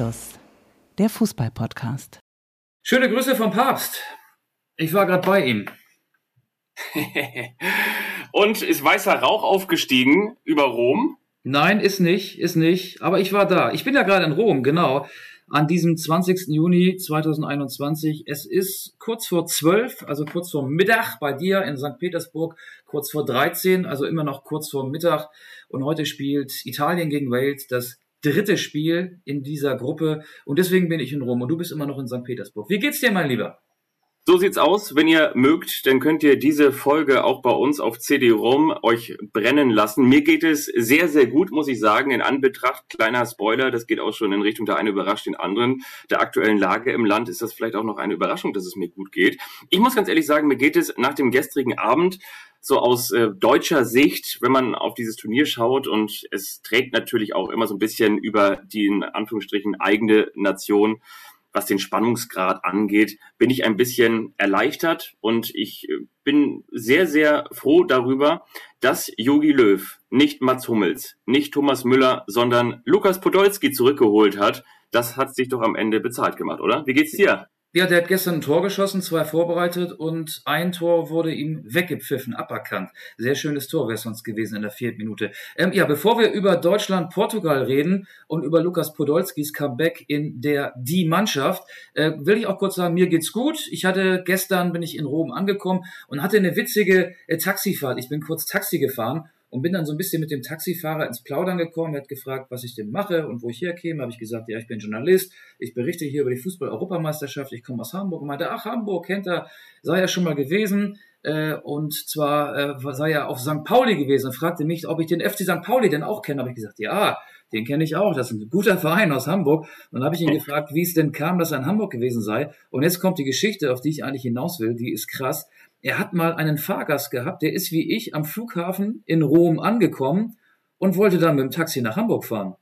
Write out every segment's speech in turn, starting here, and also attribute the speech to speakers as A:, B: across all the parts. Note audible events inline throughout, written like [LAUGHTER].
A: Anstoß, der Fußball-Podcast.
B: Schöne Grüße vom Papst. Ich war gerade bei ihm. [LAUGHS]
C: Und ist weißer Rauch aufgestiegen über Rom?
B: Nein, ist nicht, ist nicht. Aber ich war da. Ich bin ja gerade in Rom, genau. An diesem 20. Juni 2021. Es ist kurz vor 12, also kurz vor Mittag bei dir in St. Petersburg, kurz vor 13, also immer noch kurz vor Mittag. Und heute spielt Italien gegen Wales das dritte Spiel in dieser Gruppe. Und deswegen bin ich in Rom und du bist immer noch in St. Petersburg. Wie geht's dir, mein Lieber?
C: So sieht's aus. Wenn ihr mögt, dann könnt ihr diese Folge auch bei uns auf CD-ROM euch brennen lassen. Mir geht es sehr, sehr gut, muss ich sagen, in Anbetracht, kleiner Spoiler, das geht auch schon in Richtung der eine überrascht den anderen, der aktuellen Lage im Land ist das vielleicht auch noch eine Überraschung, dass es mir gut geht. Ich muss ganz ehrlich sagen, mir geht es nach dem gestrigen Abend so aus äh, deutscher Sicht, wenn man auf dieses Turnier schaut und es trägt natürlich auch immer so ein bisschen über die in Anführungsstrichen eigene Nation, was den Spannungsgrad angeht, bin ich ein bisschen erleichtert und ich äh, bin sehr, sehr froh darüber, dass Jogi Löw nicht Mats Hummels, nicht Thomas Müller, sondern Lukas Podolski zurückgeholt hat. Das hat sich doch am Ende bezahlt gemacht, oder? Wie geht's dir?
B: Ja, der hat gestern ein Tor geschossen, zwei vorbereitet und ein Tor wurde ihm weggepfiffen, aberkannt. Sehr schönes Tor wäre es sonst gewesen in der vierten Minute. Ähm, ja, bevor wir über Deutschland, Portugal reden und über Lukas Podolskis Comeback in der Die Mannschaft, äh, will ich auch kurz sagen, mir geht's gut. Ich hatte gestern, bin ich in Rom angekommen und hatte eine witzige äh, Taxifahrt. Ich bin kurz Taxi gefahren und bin dann so ein bisschen mit dem Taxifahrer ins Plaudern gekommen. Er hat gefragt, was ich denn mache und wo ich herkäme. Habe ich gesagt, ja, ich bin Journalist, ich berichte hier über die Fußball-Europameisterschaft, ich komme aus Hamburg. Und meinte, ach, Hamburg kennt er, sei ja schon mal gewesen. Äh, und zwar äh, sei er auf St. Pauli gewesen und fragte mich, ob ich den FC St. Pauli denn auch kenne. Habe ich gesagt, ja, den kenne ich auch. Das ist ein guter Verein aus Hamburg. Und dann habe ich ihn gefragt, wie es denn kam, dass er in Hamburg gewesen sei. Und jetzt kommt die Geschichte, auf die ich eigentlich hinaus will. Die ist krass. Er hat mal einen Fahrgast gehabt, der ist wie ich am Flughafen in Rom angekommen und wollte dann mit dem Taxi nach Hamburg fahren.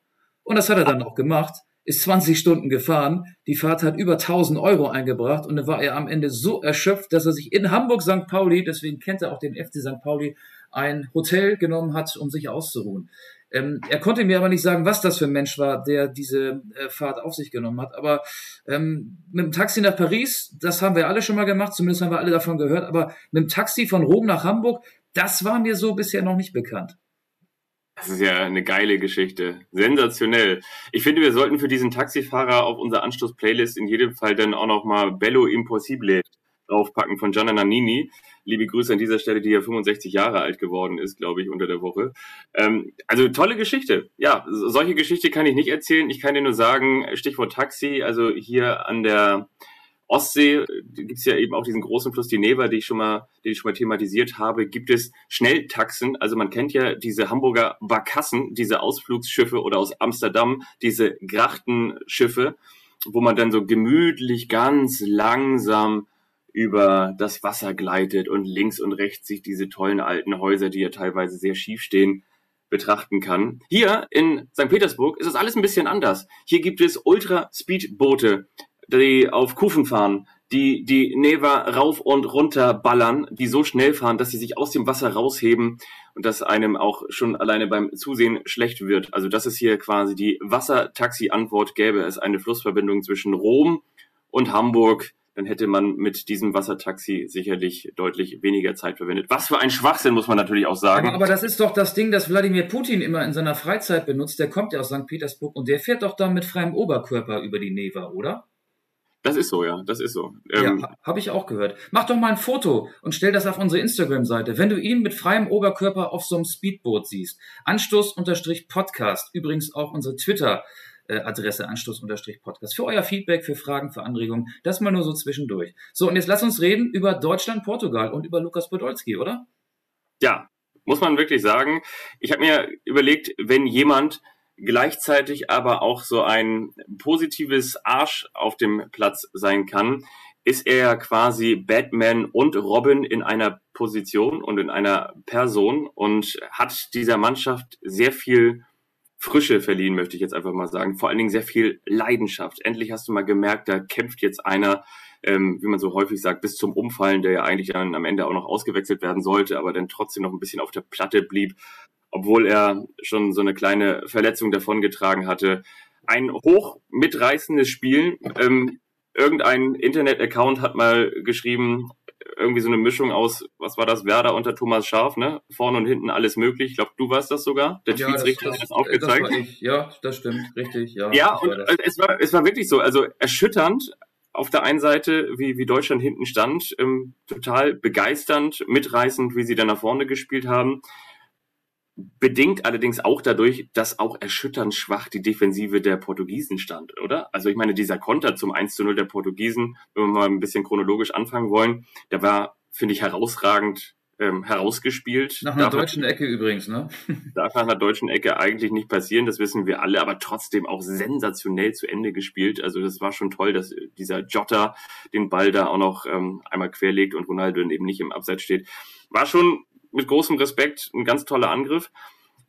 B: Und das hat er dann auch gemacht, ist 20 Stunden gefahren, die Fahrt hat über 1000 Euro eingebracht und dann war er am Ende so erschöpft, dass er sich in Hamburg St. Pauli, deswegen kennt er auch den FC St. Pauli, ein Hotel genommen hat, um sich auszuruhen. Ähm, er konnte mir aber nicht sagen, was das für ein Mensch war, der diese äh, Fahrt auf sich genommen hat. Aber ähm, mit dem Taxi nach Paris, das haben wir alle schon mal gemacht, zumindest haben wir alle davon gehört. Aber mit dem Taxi von Rom nach Hamburg, das war mir so bisher noch nicht bekannt.
C: Das ist ja eine geile Geschichte. Sensationell. Ich finde, wir sollten für diesen Taxifahrer auf unserer Anstoß-Playlist in jedem Fall dann auch nochmal Bello Impossible draufpacken von Gianna Nannini. Liebe Grüße an dieser Stelle, die ja 65 Jahre alt geworden ist, glaube ich, unter der Woche. Ähm, also tolle Geschichte. Ja, solche Geschichte kann ich nicht erzählen. Ich kann dir nur sagen, Stichwort Taxi, also hier an der Ostsee gibt es ja eben auch diesen großen Fluss, die Neva, die ich schon mal, den ich schon mal thematisiert habe, gibt es Schnelltaxen. Also man kennt ja diese Hamburger Barkassen, diese Ausflugsschiffe oder aus Amsterdam, diese Grachtenschiffe, wo man dann so gemütlich ganz langsam über das Wasser gleitet und links und rechts sich diese tollen alten Häuser, die ja teilweise sehr schief stehen, betrachten kann. Hier in St. Petersburg ist das alles ein bisschen anders. Hier gibt es Ultra-Speed-Boote, die auf Kufen fahren, die die Neva rauf und runter ballern, die so schnell fahren, dass sie sich aus dem Wasser rausheben und dass einem auch schon alleine beim Zusehen schlecht wird. Also das ist hier quasi die Wassertaxi-Antwort. Gäbe es eine Flussverbindung zwischen Rom und Hamburg, dann hätte man mit diesem Wassertaxi sicherlich deutlich weniger Zeit verwendet. Was für ein Schwachsinn, muss man natürlich auch sagen.
B: Aber, aber, das ist doch das Ding, das Wladimir Putin immer in seiner Freizeit benutzt. Der kommt ja aus St. Petersburg und der fährt doch da mit freiem Oberkörper über die Neva, oder?
C: Das ist so, ja, das ist so.
B: Ähm, ja, habe ich auch gehört. Mach doch mal ein Foto und stell das auf unsere Instagram-Seite. Wenn du ihn mit freiem Oberkörper auf so einem Speedboot siehst. Anstoß-Podcast, übrigens auch unsere Twitter- äh, Adresse Anstoß-Podcast. Für euer Feedback, für Fragen, für Anregungen. Das mal nur so zwischendurch. So, und jetzt lass uns reden über Deutschland, Portugal und über Lukas Podolski, oder?
C: Ja, muss man wirklich sagen. Ich habe mir überlegt, wenn jemand gleichzeitig aber auch so ein positives Arsch auf dem Platz sein kann, ist er quasi Batman und Robin in einer Position und in einer Person und hat dieser Mannschaft sehr viel Frische verliehen, möchte ich jetzt einfach mal sagen. Vor allen Dingen sehr viel Leidenschaft. Endlich hast du mal gemerkt, da kämpft jetzt einer, ähm, wie man so häufig sagt, bis zum Umfallen, der ja eigentlich dann am Ende auch noch ausgewechselt werden sollte, aber dann trotzdem noch ein bisschen auf der Platte blieb, obwohl er schon so eine kleine Verletzung davongetragen hatte. ein hoch mitreißendes Spiel. Ähm, irgendein Internet-Account hat mal geschrieben, irgendwie so eine Mischung aus, was war das, Werder unter Thomas Scharf, ne? Vorne und hinten alles möglich. Ich glaube, du warst das sogar.
B: Der ja, Schiedsrichter hat das aufgezeigt. Das war ich. Ja, das stimmt, richtig. Ja,
C: ja und war es, war, es war wirklich so, also erschütternd auf der einen Seite, wie, wie Deutschland hinten stand, ähm, total begeisternd, mitreißend, wie sie dann nach vorne gespielt haben. Bedingt allerdings auch dadurch, dass auch erschütternd schwach die Defensive der Portugiesen stand, oder? Also ich meine, dieser Konter zum 1 zu 0 der Portugiesen, wenn wir mal ein bisschen chronologisch anfangen wollen, der war, finde ich, herausragend ähm, herausgespielt.
B: Nach einer darf deutschen Ecke übrigens, ne? [LAUGHS]
C: darf nach einer deutschen Ecke eigentlich nicht passieren, das wissen wir alle, aber trotzdem auch sensationell zu Ende gespielt. Also das war schon toll, dass dieser Jotta den Ball da auch noch ähm, einmal querlegt und Ronaldo eben nicht im Abseits steht. War schon mit großem Respekt ein ganz toller Angriff.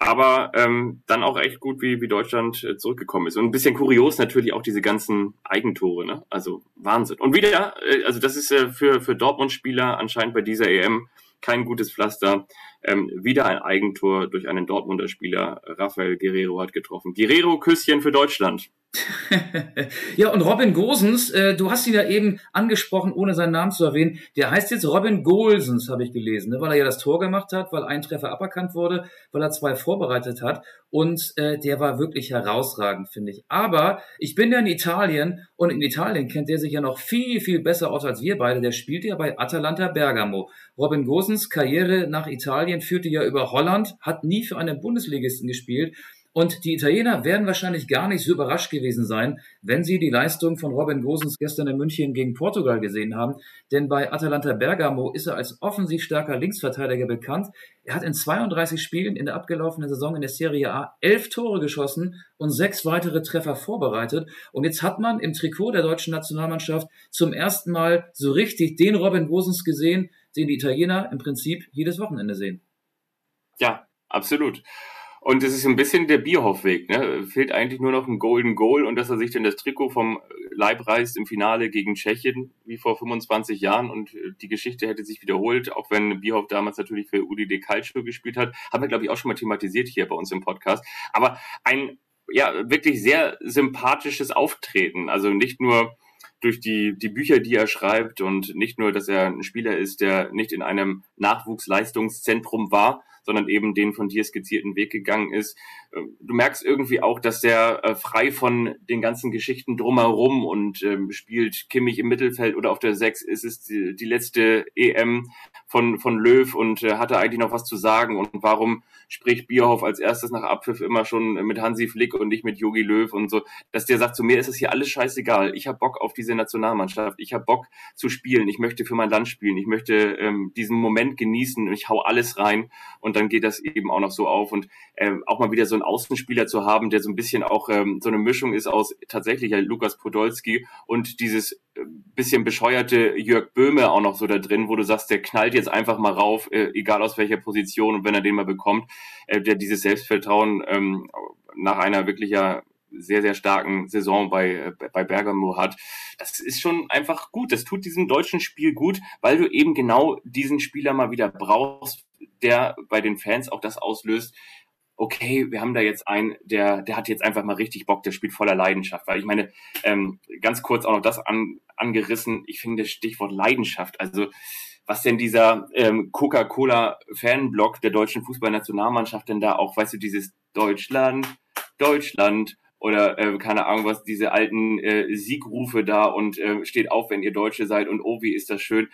C: Aber ähm, dann auch echt gut, wie, wie Deutschland äh, zurückgekommen ist. Und ein bisschen kurios natürlich auch diese ganzen Eigentore, ne? Also Wahnsinn. Und wieder, äh, also das ist äh, für, für Dortmund-Spieler anscheinend bei dieser EM kein gutes Pflaster. Ähm, wieder ein Eigentor durch einen Dortmunder Spieler. Rafael Guerrero hat getroffen. Guerrero, Küsschen für Deutschland. [LAUGHS]
B: ja, und Robin Gosens, äh, du hast ihn ja eben angesprochen, ohne seinen Namen zu erwähnen. Der heißt jetzt Robin Golsens, habe ich gelesen, ne? weil er ja das Tor gemacht hat, weil ein Treffer aberkannt wurde, weil er zwei vorbereitet hat. Und äh, der war wirklich herausragend, finde ich. Aber ich bin ja in Italien und in Italien kennt der sich ja noch viel, viel besser aus als wir beide. Der spielt ja bei Atalanta Bergamo. Robin Gosens Karriere nach Italien führte ja über Holland, hat nie für einen Bundesligisten gespielt. Und die Italiener werden wahrscheinlich gar nicht so überrascht gewesen sein, wenn sie die Leistung von Robin Gosens gestern in München gegen Portugal gesehen haben. Denn bei Atalanta Bergamo ist er als offensiv starker Linksverteidiger bekannt. Er hat in 32 Spielen in der abgelaufenen Saison in der Serie A elf Tore geschossen und sechs weitere Treffer vorbereitet. Und jetzt hat man im Trikot der deutschen Nationalmannschaft zum ersten Mal so richtig den Robin Gosens gesehen, den die Italiener im Prinzip jedes Wochenende sehen.
C: Ja, absolut. Und es ist ein bisschen der Bierhoff-Weg. Ne? Fehlt eigentlich nur noch ein Golden Goal und dass er sich dann das Trikot vom Leib reißt im Finale gegen Tschechien, wie vor 25 Jahren. Und äh, die Geschichte hätte sich wiederholt, auch wenn Bierhoff damals natürlich für Udi de Calcio gespielt hat. Haben wir, glaube ich, auch schon mal thematisiert hier bei uns im Podcast. Aber ein ja wirklich sehr sympathisches Auftreten. Also nicht nur durch die, die Bücher, die er schreibt und nicht nur, dass er ein Spieler ist, der nicht in einem Nachwuchsleistungszentrum war, sondern eben den von dir skizzierten Weg gegangen ist. Ähm, du merkst irgendwie auch, dass der äh, frei von den ganzen Geschichten drumherum und ähm, spielt Kimmich im Mittelfeld oder auf der Sechs ist es die, letzte EM von, von Löw und äh, hat er eigentlich noch was zu sagen und warum spricht Bierhoff als erstes nach Abpfiff immer schon mit Hansi Flick und nicht mit Jogi Löw und so, dass der sagt, zu mir ist es hier alles scheißegal. Ich habe Bock auf diese Nationalmannschaft. Ich habe Bock zu spielen. Ich möchte für mein Land spielen. Ich möchte ähm, diesen Moment genießen und ich hau alles rein und dann geht das eben auch noch so auf. Und ähm, auch mal wieder so einen Außenspieler zu haben, der so ein bisschen auch ähm, so eine Mischung ist aus tatsächlich ja, Lukas Podolski und dieses äh, bisschen bescheuerte Jörg Böhme auch noch so da drin, wo du sagst, der knallt jetzt einfach mal rauf, äh, egal aus welcher Position und wenn er den mal bekommt, äh, der dieses Selbstvertrauen ähm, nach einer wirklich ja sehr, sehr starken Saison bei, äh, bei Bergamo hat. Das ist schon einfach gut. Das tut diesem deutschen Spiel gut, weil du eben genau diesen Spieler mal wieder brauchst, der bei den Fans auch das auslöst, okay, wir haben da jetzt einen, der, der hat jetzt einfach mal richtig Bock, der spielt voller Leidenschaft. Weil ich meine, ähm, ganz kurz auch noch das an, angerissen, ich finde das Stichwort Leidenschaft, also was denn dieser ähm, Coca-Cola-Fanblock der deutschen Fußballnationalmannschaft denn da auch, weißt du, dieses Deutschland, Deutschland oder äh, keine Ahnung was, diese alten äh, Siegrufe da und äh, steht auf, wenn ihr Deutsche seid und oh, wie ist das schön.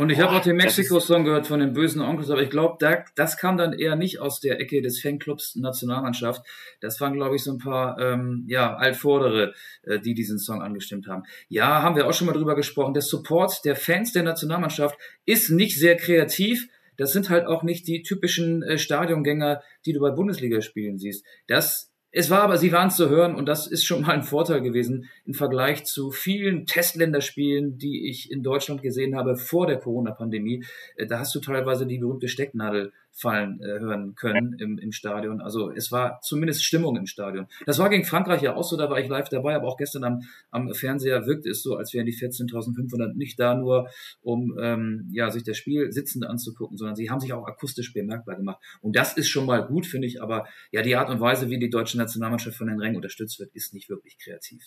B: Und ich habe auch den Mexiko-Song gehört von den bösen Onkels, aber ich glaube, da, das kam dann eher nicht aus der Ecke des Fanclubs Nationalmannschaft. Das waren, glaube ich, so ein paar ähm, ja, Altvordere, äh, die diesen Song angestimmt haben. Ja, haben wir auch schon mal drüber gesprochen. Der Support der Fans der Nationalmannschaft ist nicht sehr kreativ. Das sind halt auch nicht die typischen äh, Stadiongänger, die du bei Bundesligaspielen siehst. Das es war aber, sie waren zu hören und das ist schon mal ein Vorteil gewesen im Vergleich zu vielen Testländerspielen, die ich in Deutschland gesehen habe vor der Corona-Pandemie. Äh, da hast du teilweise die berühmte Stecknadel fallen äh, hören können im, im Stadion. Also es war zumindest Stimmung im Stadion. Das war gegen Frankreich ja auch so, da war ich live dabei, aber auch gestern am, am Fernseher wirkte es so, als wären die 14.500 nicht da nur, um ähm, ja, sich das Spiel sitzend anzugucken, sondern sie haben sich auch akustisch bemerkbar gemacht. Und das ist schon mal gut, finde ich, aber ja, die Art und Weise, wie die deutsche Nationalmannschaft von den Rängen unterstützt wird, ist nicht wirklich kreativ.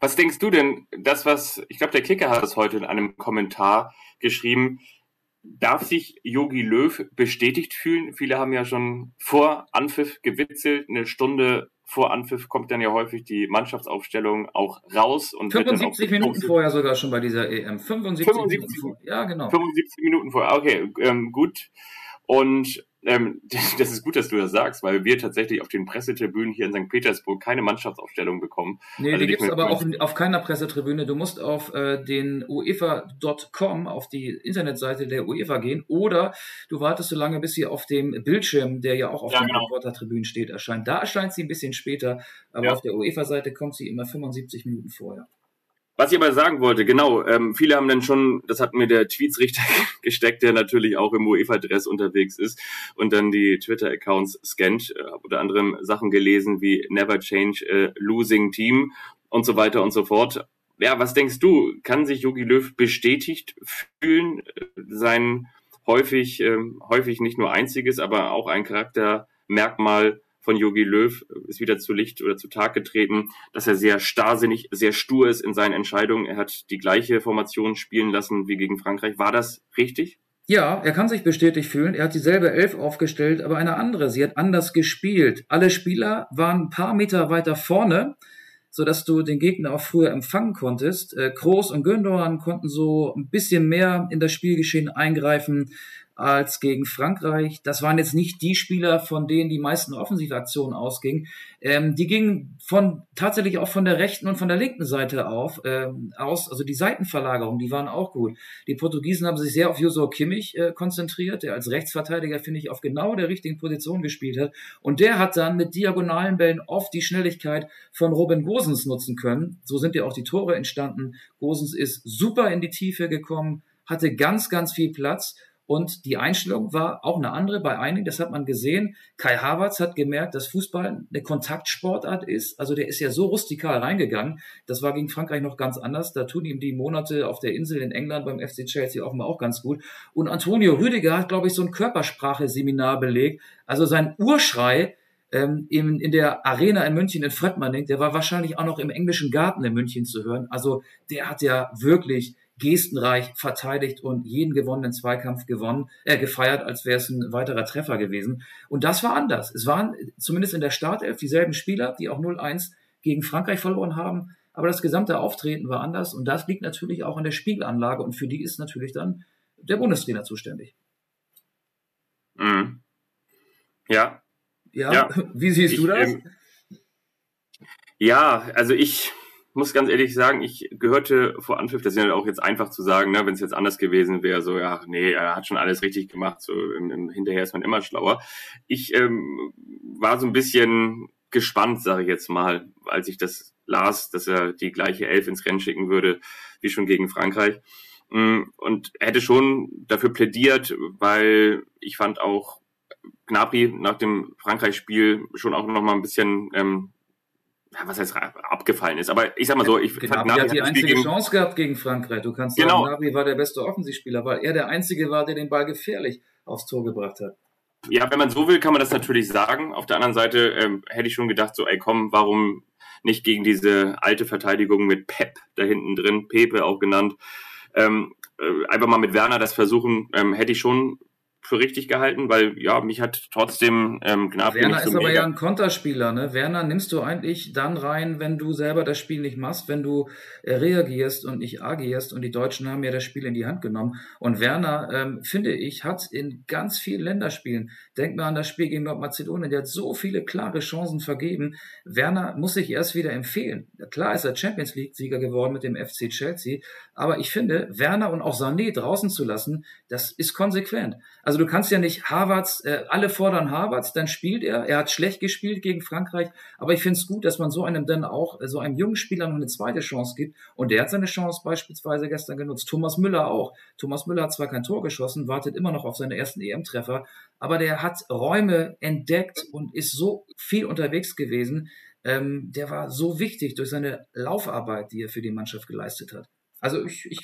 C: Was denkst du denn, das, was, ich glaube, der Kicker hat es heute in einem Kommentar geschrieben, darf sich Yogi Löw bestätigt fühlen? Viele haben ja schon vor Anpfiff gewitzelt. Eine Stunde vor Anpfiff kommt dann ja häufig die Mannschaftsaufstellung auch raus. Und
B: 75 Minuten vorher sogar schon bei dieser EM. 75, 75 Minuten
C: vorher. Ja, genau. 75 Minuten vorher. Okay, ähm, gut. Und ähm, [LAUGHS] das ist gut, dass du das sagst, weil wir tatsächlich auf den Pressetribünen hier in St. Petersburg keine Mannschaftsaufstellung bekommen.
B: Nee, also die gibt es aber auch auf keiner Pressetribüne. Du musst auf äh, den UEFA.com, auf die Internetseite der UEFA gehen oder du wartest so lange, bis sie auf dem Bildschirm, der ja auch auf ja, den genau. Reportertribünen steht, erscheint. Da erscheint sie ein bisschen später, aber ja. auf der UEFA-Seite kommt sie immer 75 Minuten vorher.
C: Was ich aber sagen wollte, genau, ähm, viele haben dann schon, das hat mir der Tweetsrichter [LAUGHS] gesteckt, der natürlich auch im UEFA-Dress unterwegs ist und dann die Twitter-Accounts scannt, äh, unter anderem Sachen gelesen wie Never Change a Losing Team und so weiter und so fort. Ja, was denkst du, kann sich Jogi Löw bestätigt fühlen, sein häufig, ähm, häufig nicht nur einziges, aber auch ein Charaktermerkmal von Yogi Löw ist wieder zu Licht oder zu Tag getreten, dass er sehr starrsinnig, sehr stur ist in seinen Entscheidungen. Er hat die gleiche Formation spielen lassen wie gegen Frankreich. War das richtig?
B: Ja, er kann sich bestätigt fühlen. Er hat dieselbe Elf aufgestellt, aber eine andere. Sie hat anders gespielt. Alle Spieler waren ein paar Meter weiter vorne, sodass du den Gegner auch früher empfangen konntest. Äh, Kroos und Gündogan konnten so ein bisschen mehr in das Spielgeschehen eingreifen als gegen Frankreich. Das waren jetzt nicht die Spieler, von denen die meisten Offensivaktionen ausgingen. Ähm, die gingen von tatsächlich auch von der rechten und von der linken Seite auf ähm, aus. Also die Seitenverlagerung, die waren auch gut. Die Portugiesen haben sich sehr auf Joso Kimmich äh, konzentriert, der als Rechtsverteidiger finde ich auf genau der richtigen Position gespielt hat. Und der hat dann mit diagonalen Bällen oft die Schnelligkeit von Robin Gosens nutzen können. So sind ja auch die Tore entstanden. Gosens ist super in die Tiefe gekommen, hatte ganz, ganz viel Platz und die Einstellung war auch eine andere bei einigen, das hat man gesehen. Kai Havertz hat gemerkt, dass Fußball eine Kontaktsportart ist. Also der ist ja so rustikal reingegangen. Das war gegen Frankreich noch ganz anders. Da tun ihm die Monate auf der Insel in England beim FC Chelsea offenbar auch ganz gut. Und Antonio Rüdiger hat, glaube ich, so ein Körpersprache-Seminar belegt. Also sein Urschrei, ähm, in, in der Arena in München in Fröttmanning, der war wahrscheinlich auch noch im englischen Garten in München zu hören. Also der hat ja wirklich gestenreich verteidigt und jeden gewonnenen Zweikampf gewonnen, äh, gefeiert, als wäre es ein weiterer Treffer gewesen. Und das war anders. Es waren zumindest in der Startelf dieselben Spieler, die auch 0-1 gegen Frankreich verloren haben. Aber das gesamte Auftreten war anders und das liegt natürlich auch an der Spiegelanlage und für die ist natürlich dann der Bundestrainer zuständig.
C: Mhm. Ja.
B: ja. Ja, [LAUGHS] wie siehst ich, du das? Ähm,
C: ja, also ich, muss ganz ehrlich sagen, ich gehörte vor Anpfiff, das ist ja auch jetzt einfach zu sagen, ne, wenn es jetzt anders gewesen wäre, so, ja, nee, er hat schon alles richtig gemacht, so im, im, hinterher ist man immer schlauer. Ich ähm, war so ein bisschen gespannt, sage ich jetzt mal, als ich das las, dass er die gleiche Elf ins Rennen schicken würde, wie schon gegen Frankreich. Mm, und hätte schon dafür plädiert, weil ich fand auch Gnabry nach dem Frankreich-Spiel schon auch noch mal ein bisschen ähm, was heißt abgefallen ist. Aber ich sag mal so, ich
B: genau, fand Nabi hat die einzige gegen... Chance gehabt gegen Frankreich. Du kannst genau. sagen, Nabi war der beste Offensivspieler, weil er der einzige war, der den Ball gefährlich aufs Tor gebracht hat.
C: Ja, wenn man so will, kann man das natürlich sagen. Auf der anderen Seite ähm, hätte ich schon gedacht, so, ey, komm, warum nicht gegen diese alte Verteidigung mit Pep da hinten drin, Pepe auch genannt, ähm, äh, einfach mal mit Werner das versuchen, ähm, hätte ich schon für richtig gehalten, weil ja, mich hat trotzdem ähm, Gnabry
B: Werner so ist aber ja ein Konterspieler, ne? Werner nimmst du eigentlich dann rein, wenn du selber das Spiel nicht machst, wenn du äh, reagierst und nicht agierst und die Deutschen haben ja das Spiel in die Hand genommen und Werner, ähm, finde ich, hat in ganz vielen Länderspielen, denk mal an das Spiel gegen Nordmazedonien, der hat so viele klare Chancen vergeben. Werner muss sich erst wieder empfehlen. Klar ist er Champions League Sieger geworden mit dem FC Chelsea, aber ich finde, Werner und auch Sané draußen zu lassen, das ist konsequent. Also Also du kannst ja nicht Harvards, äh, alle fordern Harvards, dann spielt er. Er hat schlecht gespielt gegen Frankreich, aber ich finde es gut, dass man so einem dann auch, äh, so einem jungen Spieler noch eine zweite Chance gibt. Und der hat seine Chance beispielsweise gestern genutzt. Thomas Müller auch. Thomas Müller hat zwar kein Tor geschossen, wartet immer noch auf seine ersten EM-Treffer, aber der hat Räume entdeckt und ist so viel unterwegs gewesen. Ähm, der war so wichtig durch seine Laufarbeit, die er für die Mannschaft geleistet hat. Also ich, ich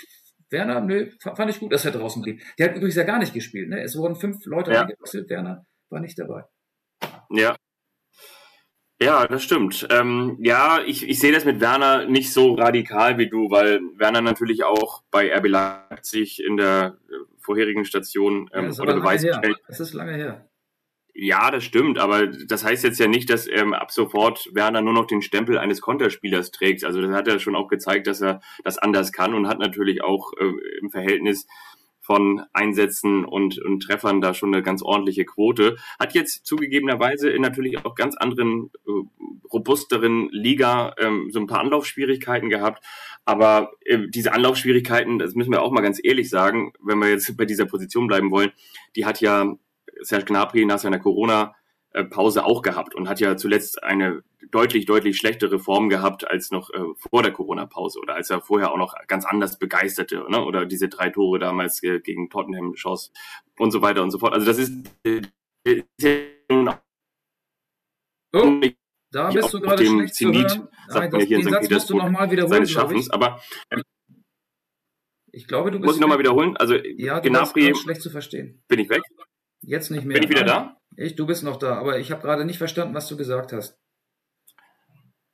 B: Werner, nö, fand ich gut, dass er draußen blieb. Der hat übrigens ja gar nicht gespielt. Ne? Es wurden fünf Leute ja. eingewechselt, Werner war nicht dabei.
C: Ja. Ja, das stimmt. Ähm, ja, ich, ich sehe das mit Werner nicht so radikal wie du, weil Werner natürlich auch bei RB Leipzig in der äh, vorherigen Station ähm, ja, oder Beweis
B: gestellt. Das ist lange her.
C: Ja, das stimmt, aber das heißt jetzt ja nicht, dass ähm, ab sofort Werner nur noch den Stempel eines Konterspielers trägt. Also das hat er schon auch gezeigt, dass er das anders kann und hat natürlich auch äh, im Verhältnis von Einsätzen und, und Treffern da schon eine ganz ordentliche Quote. Hat jetzt zugegebenerweise in natürlich auch ganz anderen, äh, robusteren Liga ähm, so ein paar Anlaufschwierigkeiten gehabt. Aber äh, diese Anlaufschwierigkeiten, das müssen wir auch mal ganz ehrlich sagen, wenn wir jetzt bei dieser Position bleiben wollen, die hat ja Serge Gnabry nach seiner Corona-Pause auch gehabt und hat ja zuletzt eine deutlich, deutlich schlechtere Form gehabt als noch äh, vor der Corona-Pause oder als er vorher auch noch ganz anders begeisterte ne? oder diese drei Tore damals äh, gegen Tottenham schoss und so weiter und so fort. Also das ist, äh,
B: oh, da bist du gerade schlecht Zenit, zu hören. Sagt Nein, das, den Satz musst du nochmal wiederholen,
C: seines Schaffens, aber
B: ähm, ich glaube, du bist.
C: Muss ich nochmal wiederholen? Also,
B: ja, Gnabry, schlecht zu verstehen.
C: Bin ich weg?
B: Jetzt nicht mehr.
C: Bin ich wieder da?
B: Ich, du bist noch da, aber ich habe gerade nicht verstanden, was du gesagt hast.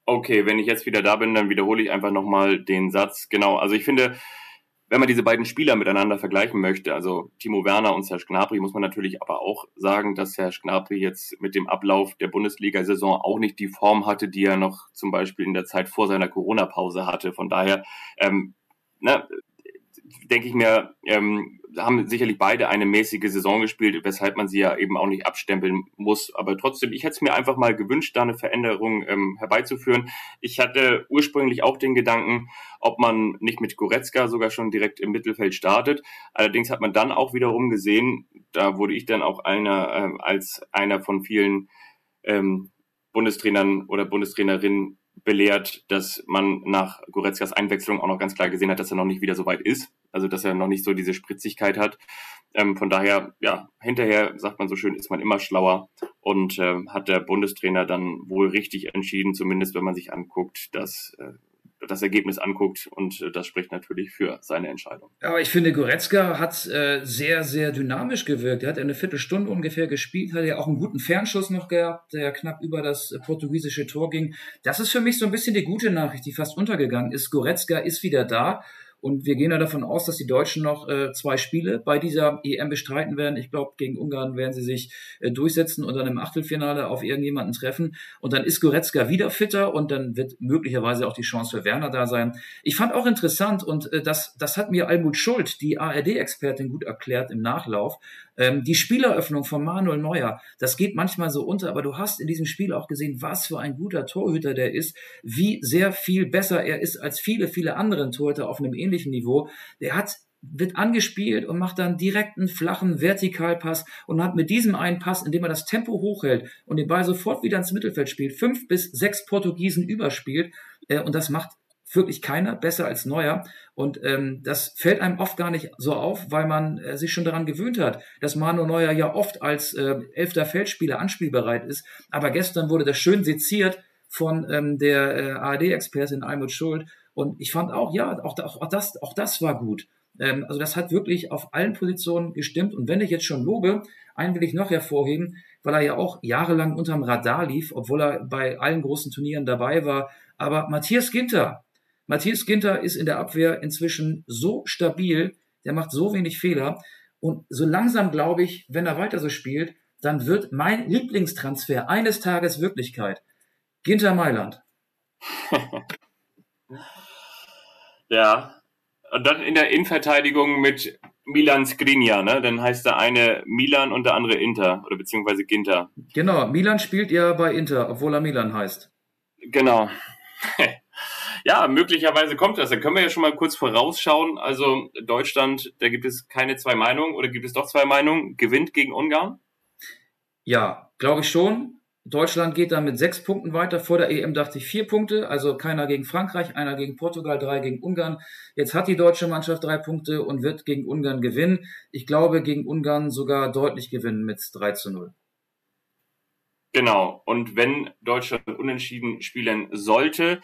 C: Okay, wenn ich jetzt wieder da bin, dann wiederhole ich einfach nochmal den Satz. Genau, also ich finde, wenn man diese beiden Spieler miteinander vergleichen möchte, also Timo Werner und Serge Gnabry, muss man natürlich aber auch sagen, dass Serge Gnabry jetzt mit dem Ablauf der Bundesliga-Saison auch nicht die Form hatte, die er noch zum Beispiel in der Zeit vor seiner Corona-Pause hatte. Von daher ähm, ne, denke ich mir, ähm, haben sicherlich beide eine mäßige Saison gespielt, weshalb man sie ja eben auch nicht abstempeln muss. Aber trotzdem, ich hätte es mir einfach mal gewünscht, da eine Veränderung ähm, herbeizuführen. Ich hatte ursprünglich auch den Gedanken, ob man nicht mit Goretzka sogar schon direkt im Mittelfeld startet. Allerdings hat man dann auch wiederum gesehen, da wurde ich dann auch einer äh, als einer von vielen ähm, Bundestrainern oder Bundestrainerinnen belehrt, dass man nach Goretzkas Einwechslung auch noch ganz klar gesehen hat, dass er noch nicht wieder so weit ist. Also dass er noch nicht so diese Spritzigkeit hat. Ähm, von daher, ja, hinterher sagt man so schön, ist man immer schlauer und äh, hat der Bundestrainer dann wohl richtig entschieden, zumindest wenn man sich anguckt, dass äh, das Ergebnis anguckt und äh, das spricht natürlich für seine Entscheidung.
B: Aber ich finde, Goretzka hat äh, sehr, sehr dynamisch gewirkt. Er hat eine Viertelstunde ungefähr gespielt, hat ja auch einen guten Fernschuss noch gehabt, der knapp über das äh, portugiesische Tor ging. Das ist für mich so ein bisschen die gute Nachricht, die fast untergegangen ist. Goretzka ist wieder da und wir gehen ja davon aus, dass die Deutschen noch äh, zwei Spiele bei dieser EM bestreiten werden. Ich glaube, gegen Ungarn werden sie sich äh, durchsetzen und dann im Achtelfinale auf irgendjemanden treffen. Und dann ist Goretzka wieder fitter und dann wird möglicherweise auch die Chance für Werner da sein. Ich fand auch interessant und äh, das, das hat mir Almut Schuld, die ARD-Expertin, gut erklärt im Nachlauf. Ähm, die Spieleröffnung von Manuel Neuer, das geht manchmal so unter, aber du hast in diesem Spiel auch gesehen, was für ein guter Torhüter der ist, wie sehr viel besser er ist als viele, viele anderen Torhüter auf einem ähnlichen Niveau. Der hat wird angespielt und macht dann direkt einen flachen Vertikalpass und hat mit diesem einen Pass, indem er das Tempo hochhält und den Ball sofort wieder ins Mittelfeld spielt, fünf bis sechs Portugiesen überspielt. Äh, und das macht wirklich keiner besser als Neuer. Und ähm, das fällt einem oft gar nicht so auf, weil man äh, sich schon daran gewöhnt hat, dass Manu Neuer ja oft als äh, elfter Feldspieler anspielbereit ist. Aber gestern wurde das schön seziert von ähm, der äh, ARD-Expertin Almut Schuld. Und ich fand auch, ja, auch, auch, das, auch das war gut. Ähm, also das hat wirklich auf allen Positionen gestimmt. Und wenn ich jetzt schon lobe, einen will ich noch hervorheben, weil er ja auch jahrelang unterm Radar lief, obwohl er bei allen großen Turnieren dabei war. Aber Matthias Ginter, Matthias Ginter ist in der Abwehr inzwischen so stabil, der macht so wenig Fehler. Und so langsam glaube ich, wenn er weiter so spielt, dann wird mein Lieblingstransfer eines Tages Wirklichkeit. Ginter Mailand. [LAUGHS]
C: ja. Und dann in der Innenverteidigung mit Milan Skriniar, ne? Dann heißt der eine Milan und der andere Inter oder beziehungsweise Ginter.
B: Genau, Milan spielt ja bei Inter, obwohl er Milan heißt.
C: Genau. [LAUGHS] Ja, möglicherweise kommt das. Dann können wir ja schon mal kurz vorausschauen. Also Deutschland, da gibt es keine zwei Meinungen oder gibt es doch zwei Meinungen? Gewinnt gegen Ungarn?
B: Ja, glaube ich schon. Deutschland geht dann mit sechs Punkten weiter. Vor der EM dachte ich vier Punkte, also keiner gegen Frankreich, einer gegen Portugal, drei gegen Ungarn. Jetzt hat die deutsche Mannschaft drei Punkte und wird gegen Ungarn gewinnen. Ich glaube, gegen Ungarn sogar deutlich gewinnen mit 3 zu 0.
C: Genau. Und wenn Deutschland unentschieden spielen sollte,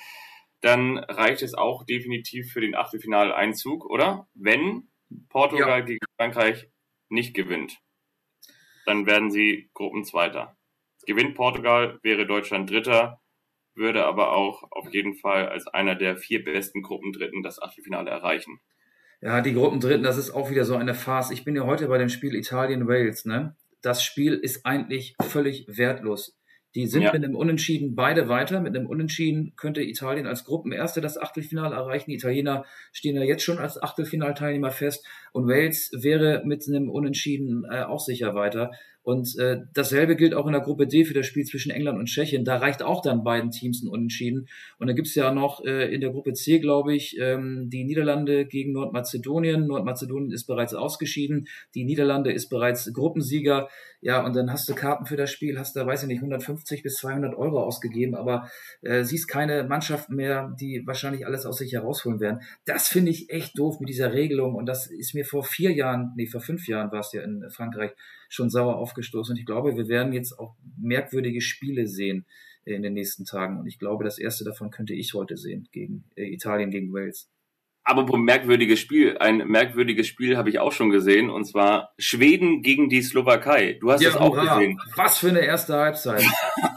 C: dann reicht es auch definitiv für den Achtelfinaleinzug, oder? Wenn Portugal ja. gegen Frankreich nicht gewinnt, dann werden sie Gruppenzweiter. Gewinnt Portugal, wäre Deutschland Dritter, würde aber auch auf jeden Fall als einer der vier besten Gruppendritten das Achtelfinale erreichen.
B: Ja, die Gruppendritten, das ist auch wieder so eine Farce. Ich bin ja heute bei dem Spiel Italien-Wales, ne? Das Spiel ist eigentlich völlig wertlos. Die sind ja. mit einem Unentschieden beide weiter. Mit einem Unentschieden könnte Italien als Gruppenerste das Achtelfinale erreichen. Die Italiener stehen ja jetzt schon als Achtelfinalteilnehmer fest. Und Wales wäre mit einem Unentschieden äh, auch sicher weiter. Und äh, dasselbe gilt auch in der Gruppe D für das Spiel zwischen England und Tschechien. Da reicht auch dann beiden Teams ein Unentschieden. Und dann gibt's ja noch äh, in der Gruppe C, glaube ich, ähm, die Niederlande gegen Nordmazedonien. Nordmazedonien ist bereits ausgeschieden. Die Niederlande ist bereits Gruppensieger. Ja, und dann hast du Karten für das Spiel, hast da, weiß ich nicht, 150 bis 200 Euro ausgegeben, aber äh, siehst keine Mannschaften mehr, die wahrscheinlich alles aus sich herausholen werden. Das finde ich echt doof mit dieser Regelung. Und das ist mir vor vier Jahren, nee, vor fünf Jahren war es ja in Frankreich, schon sauer aufgestoßen. Und ich glaube, wir werden jetzt auch merkwürdige Spiele sehen in den nächsten Tagen. Und ich glaube, das erste davon könnte ich heute sehen gegen äh, Italien gegen Wales.
C: Aber merkwürdiges Spiel. Ein merkwürdiges Spiel habe ich auch schon gesehen, und zwar Schweden gegen die Slowakei. Du hast ja, das auch hurra. gesehen.
B: Was für eine erste Halbzeit.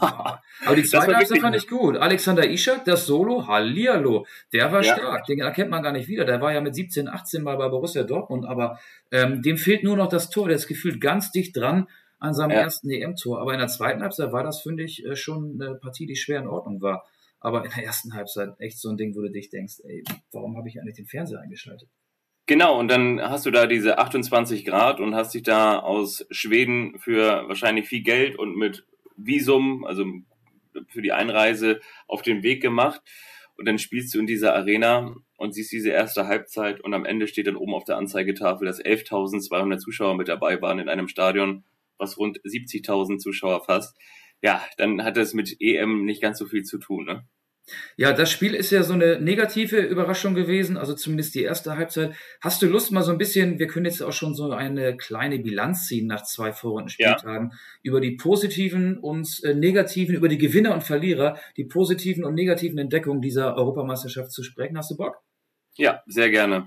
B: [LAUGHS] Aber die zweite Halbzeit fand ich gut. Alexander Ischak, das Solo, Hallihallo, der war ja. stark. Den erkennt man gar nicht wieder. Der war ja mit 17, 18 mal bei Borussia Dortmund, aber ähm, dem fehlt nur noch das Tor. Der ist gefühlt ganz dicht dran an seinem ja. ersten EM-Tor. Aber in der zweiten Halbzeit war das, finde ich, äh, schon eine Partie, die schwer in Ordnung war. Aber in der ersten Halbzeit echt so ein Ding, wo du dich denkst, ey, warum habe ich eigentlich den Fernseher eingeschaltet?
C: Genau, und dann hast du da diese 28 Grad und hast dich da aus Schweden für wahrscheinlich viel Geld und mit Visum, also für die Einreise, auf den Weg gemacht. Und dann spielst du in dieser Arena und siehst diese erste Halbzeit und am Ende steht dann oben auf der Anzeigetafel, dass 11.200 Zuschauer mit dabei waren in einem Stadion, was rund 70.000 Zuschauer fasst ja, dann hat das mit EM nicht ganz so viel zu tun. Ne?
B: Ja, das Spiel ist ja so eine negative Überraschung gewesen, also zumindest die erste Halbzeit. Hast du Lust mal so ein bisschen, wir können jetzt auch schon so eine kleine Bilanz ziehen nach zwei vorrunden Spieltagen, ja. über die positiven und äh, negativen, über die Gewinner und Verlierer, die positiven und negativen Entdeckungen dieser Europameisterschaft zu sprechen. Hast du Bock?
C: Ja, sehr gerne.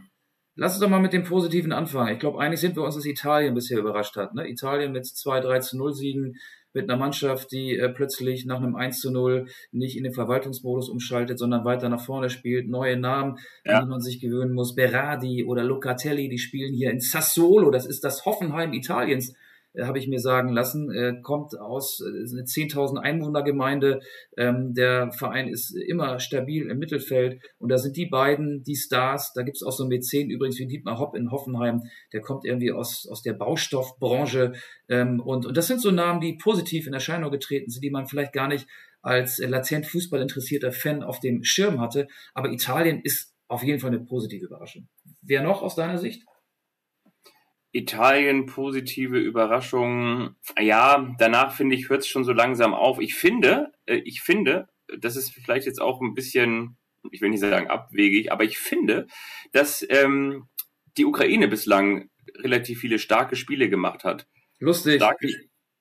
B: Lass uns doch mal mit dem Positiven anfangen. Ich glaube, eigentlich sind wir uns, dass Italien bisher überrascht hat. Ne? Italien mit zwei 3 zu 0 Siegen, mit einer Mannschaft, die äh, plötzlich nach einem 1 zu 0 nicht in den Verwaltungsmodus umschaltet, sondern weiter nach vorne spielt. Neue Namen, ja. an die man sich gewöhnen muss. Berardi oder Locatelli, die spielen hier in Sassuolo. Das ist das Hoffenheim Italiens. Äh, habe ich mir sagen lassen, äh, kommt aus äh, eine 10.000 Einwohnergemeinde. Ähm, der Verein ist immer stabil im Mittelfeld und da sind die beiden die Stars. Da gibt's auch so Mäzen übrigens wie Dietmar Hopp in Hoffenheim, der kommt irgendwie aus, aus der Baustoffbranche ähm, und, und das sind so Namen, die positiv in Erscheinung getreten sind, die man vielleicht gar nicht als latent Fußball interessierter Fan auf dem Schirm hatte. Aber Italien ist auf jeden Fall eine positive Überraschung. Wer noch aus deiner Sicht?
C: Italien positive Überraschungen. Ja, danach finde ich, hört es schon so langsam auf. Ich finde, äh, ich finde, das ist vielleicht jetzt auch ein bisschen, ich will nicht sagen abwegig, aber ich finde, dass ähm, die Ukraine bislang relativ viele starke Spiele gemacht hat.
B: Lustig. Starke,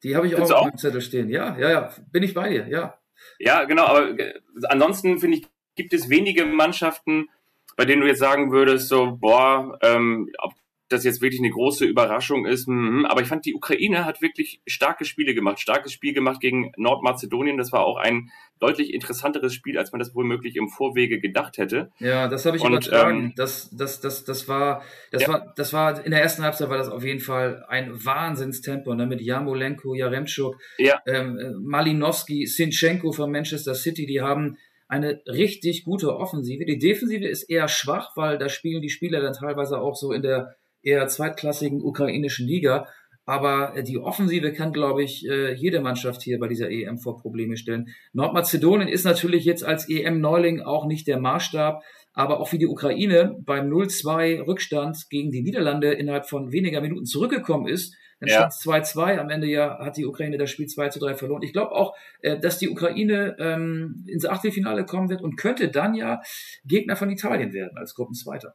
B: die, habe ich auch auf dem Zettel stehen. Ja, ja, ja, bin ich bei dir, ja.
C: Ja, genau, aber äh, ansonsten finde ich, gibt es wenige Mannschaften, bei denen du jetzt sagen würdest, so, boah, ähm, ob das jetzt wirklich eine große Überraschung ist. Mhm. Aber ich fand, die Ukraine hat wirklich starke Spiele gemacht. Starkes Spiel gemacht gegen Nordmazedonien. Das war auch ein deutlich interessanteres Spiel, als man das womöglich im Vorwege gedacht hätte.
B: Ja, das habe ich Und, übertragen. Ähm, das, das, das, das war, das ja. war, das war in der ersten Halbzeit war das auf jeden Fall ein Wahnsinnstempo, ne? mit Jamolenko, Jaremczuk, ja. ähm, Malinowski, Sinchenko von Manchester City, die haben eine richtig gute Offensive. Die Defensive ist eher schwach, weil da spielen die Spieler dann teilweise auch so in der eher zweitklassigen ukrainischen Liga. Aber äh, die Offensive kann, glaube ich, äh, jede Mannschaft hier bei dieser EM vor Probleme stellen. Nordmazedonien ist natürlich jetzt als EM-Neuling auch nicht der Maßstab, aber auch wie die Ukraine beim 0-2 Rückstand gegen die Niederlande innerhalb von weniger Minuten zurückgekommen ist, dann ja. stand es 2-2. Am Ende ja hat die Ukraine das Spiel 2 3 verloren. Ich glaube auch, äh, dass die Ukraine ähm, ins Achtelfinale kommen wird und könnte dann ja Gegner von Italien werden als Gruppenzweiter.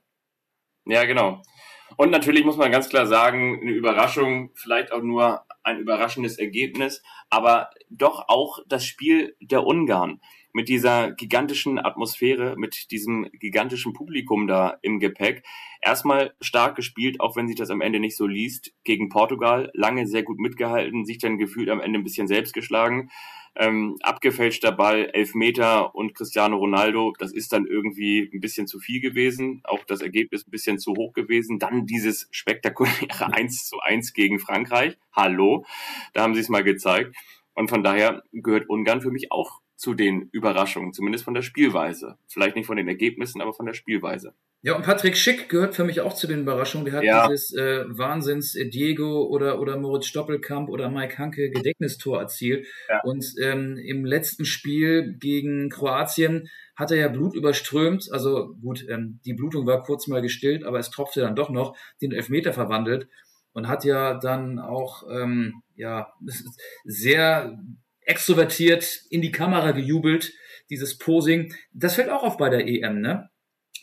C: Ja, genau. Und natürlich muss man ganz klar sagen, eine Überraschung, vielleicht auch nur ein überraschendes Ergebnis, aber doch auch das Spiel der Ungarn mit dieser gigantischen Atmosphäre, mit diesem gigantischen Publikum da im Gepäck. Erstmal stark gespielt, auch wenn sich das am Ende nicht so liest, gegen Portugal. Lange sehr gut mitgehalten, sich dann gefühlt am Ende ein bisschen selbst geschlagen. Ähm, abgefälschter Ball, Elfmeter und Cristiano Ronaldo, das ist dann irgendwie ein bisschen zu viel gewesen. Auch das Ergebnis ein bisschen zu hoch gewesen. Dann dieses spektakuläre 1 zu 1 gegen Frankreich. Hallo, da haben sie es mal gezeigt. Und von daher gehört Ungarn für mich auch zu den Überraschungen, zumindest von der Spielweise. Vielleicht nicht von den Ergebnissen, aber von der Spielweise.
B: Ja, und Patrick Schick gehört für mich auch zu den Überraschungen. Der hat ja. dieses äh, Wahnsinns äh, Diego oder, oder Moritz Stoppelkamp oder Mike Hanke Gedächtnistor erzielt. Ja. Und ähm, im letzten Spiel gegen Kroatien hat er ja Blut überströmt. Also gut, ähm, die Blutung war kurz mal gestillt, aber es tropfte dann doch noch, den Elfmeter verwandelt und hat ja dann auch ähm, ja [LAUGHS] sehr extrovertiert in die Kamera gejubelt, dieses Posing. Das fällt auch auf bei der EM, ne?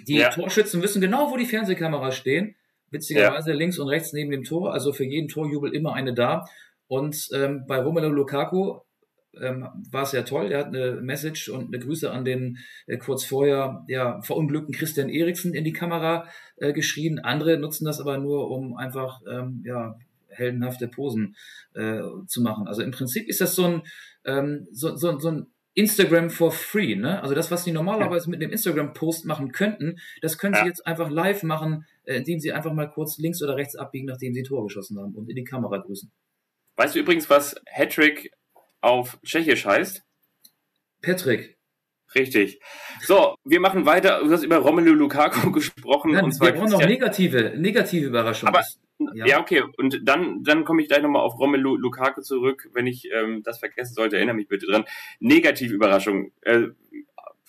B: Die ja. Torschützen wissen genau, wo die Fernsehkameras stehen. Witzigerweise ja. links und rechts neben dem Tor. Also für jeden Torjubel immer eine da. Und ähm, bei Romelu Lukaku ähm, war es ja toll. Er hat eine Message und eine Grüße an den äh, kurz vorher ja, verunglückten Christian Eriksen in die Kamera äh, geschrien. Andere nutzen das aber nur, um einfach ähm, ja, heldenhafte Posen äh, zu machen. Also im Prinzip ist das so ein, ähm, so, so, so ein Instagram for free, ne? Also das, was sie normalerweise mit einem Instagram-Post machen könnten, das können sie jetzt einfach live machen, äh, indem sie einfach mal kurz links oder rechts abbiegen, nachdem sie Tor geschossen haben und in die Kamera grüßen.
C: Weißt du übrigens, was Hattrick auf Tschechisch heißt?
B: Patrick.
C: Richtig. So, wir machen weiter. Du hast über Romelu Lukaku [LAUGHS] gesprochen.
B: Nein, und zwar wir brauchen noch negative, negative Überraschungen.
C: Aber, ja. ja. okay. Und dann, dann komme ich gleich nochmal auf Romelu Lukaku zurück. Wenn ich ähm, das vergessen sollte, erinnere mich bitte dran. Negative Überraschung. Äh,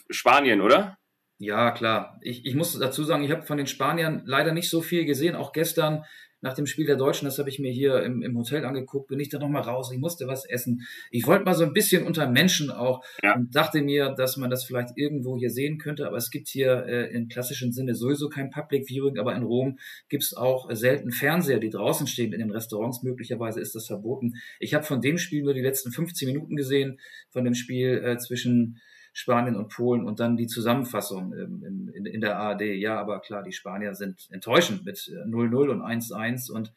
C: Spanien, oder?
B: Ja, klar. Ich, ich muss dazu sagen, ich habe von den Spaniern leider nicht so viel gesehen. Auch gestern nach dem Spiel der Deutschen, das habe ich mir hier im, im Hotel angeguckt, bin ich da nochmal raus. Ich musste was essen. Ich wollte mal so ein bisschen unter Menschen auch ja. und dachte mir, dass man das vielleicht irgendwo hier sehen könnte. Aber es gibt hier äh, im klassischen Sinne sowieso kein Public Viewing, aber in Rom gibt es auch äh, selten Fernseher, die draußen stehen in den Restaurants. Möglicherweise ist das verboten. Ich habe von dem Spiel nur die letzten 15 Minuten gesehen, von dem Spiel äh, zwischen Spanien und Polen und dann die Zusammenfassung in, in, in der ARD. Ja, aber klar, die Spanier sind enttäuschend mit 0-0 äh, und 1-1 und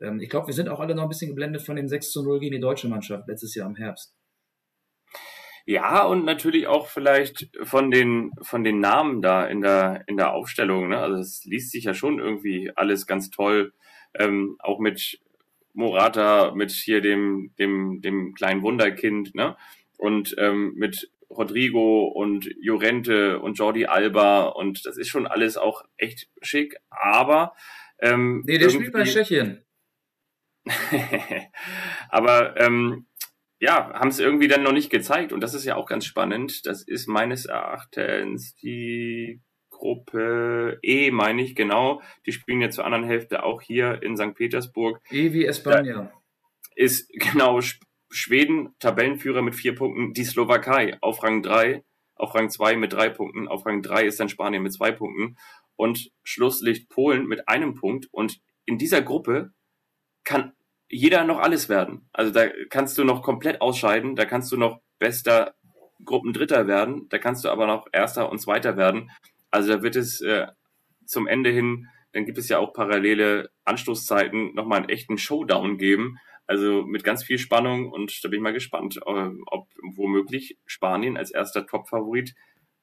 B: ähm, ich glaube, wir sind auch alle noch ein bisschen geblendet von dem 6 0 gegen die deutsche Mannschaft letztes Jahr im Herbst.
C: Ja, und natürlich auch vielleicht von den, von den Namen da in der, in der Aufstellung. Ne? Also es liest sich ja schon irgendwie alles ganz toll, ähm, auch mit Morata, mit hier dem, dem, dem kleinen Wunderkind, ne? Und ähm, mit Rodrigo und Jorente und Jordi Alba und das ist schon alles auch echt schick, aber
B: ähm, Nee, der spielt bei Tschechien. [LAUGHS]
C: aber ähm, ja, haben es irgendwie dann noch nicht gezeigt und das ist ja auch ganz spannend. Das ist meines Erachtens die Gruppe E, meine ich genau. Die spielen ja zur anderen Hälfte auch hier in St. Petersburg.
B: E wie Espanja.
C: Ist [LAUGHS] genau Schweden, Tabellenführer mit vier Punkten, die Slowakei auf Rang drei, auf Rang zwei mit drei Punkten, auf Rang drei ist dann Spanien mit zwei Punkten und Schlusslicht Polen mit einem Punkt. Und in dieser Gruppe kann jeder noch alles werden. Also da kannst du noch komplett ausscheiden, da kannst du noch bester Gruppendritter werden, da kannst du aber noch erster und zweiter werden. Also da wird es äh, zum Ende hin, dann gibt es ja auch parallele Anstoßzeiten, nochmal einen echten Showdown geben. Also mit ganz viel Spannung und da bin ich mal gespannt, äh, ob womöglich Spanien als erster Top-Favorit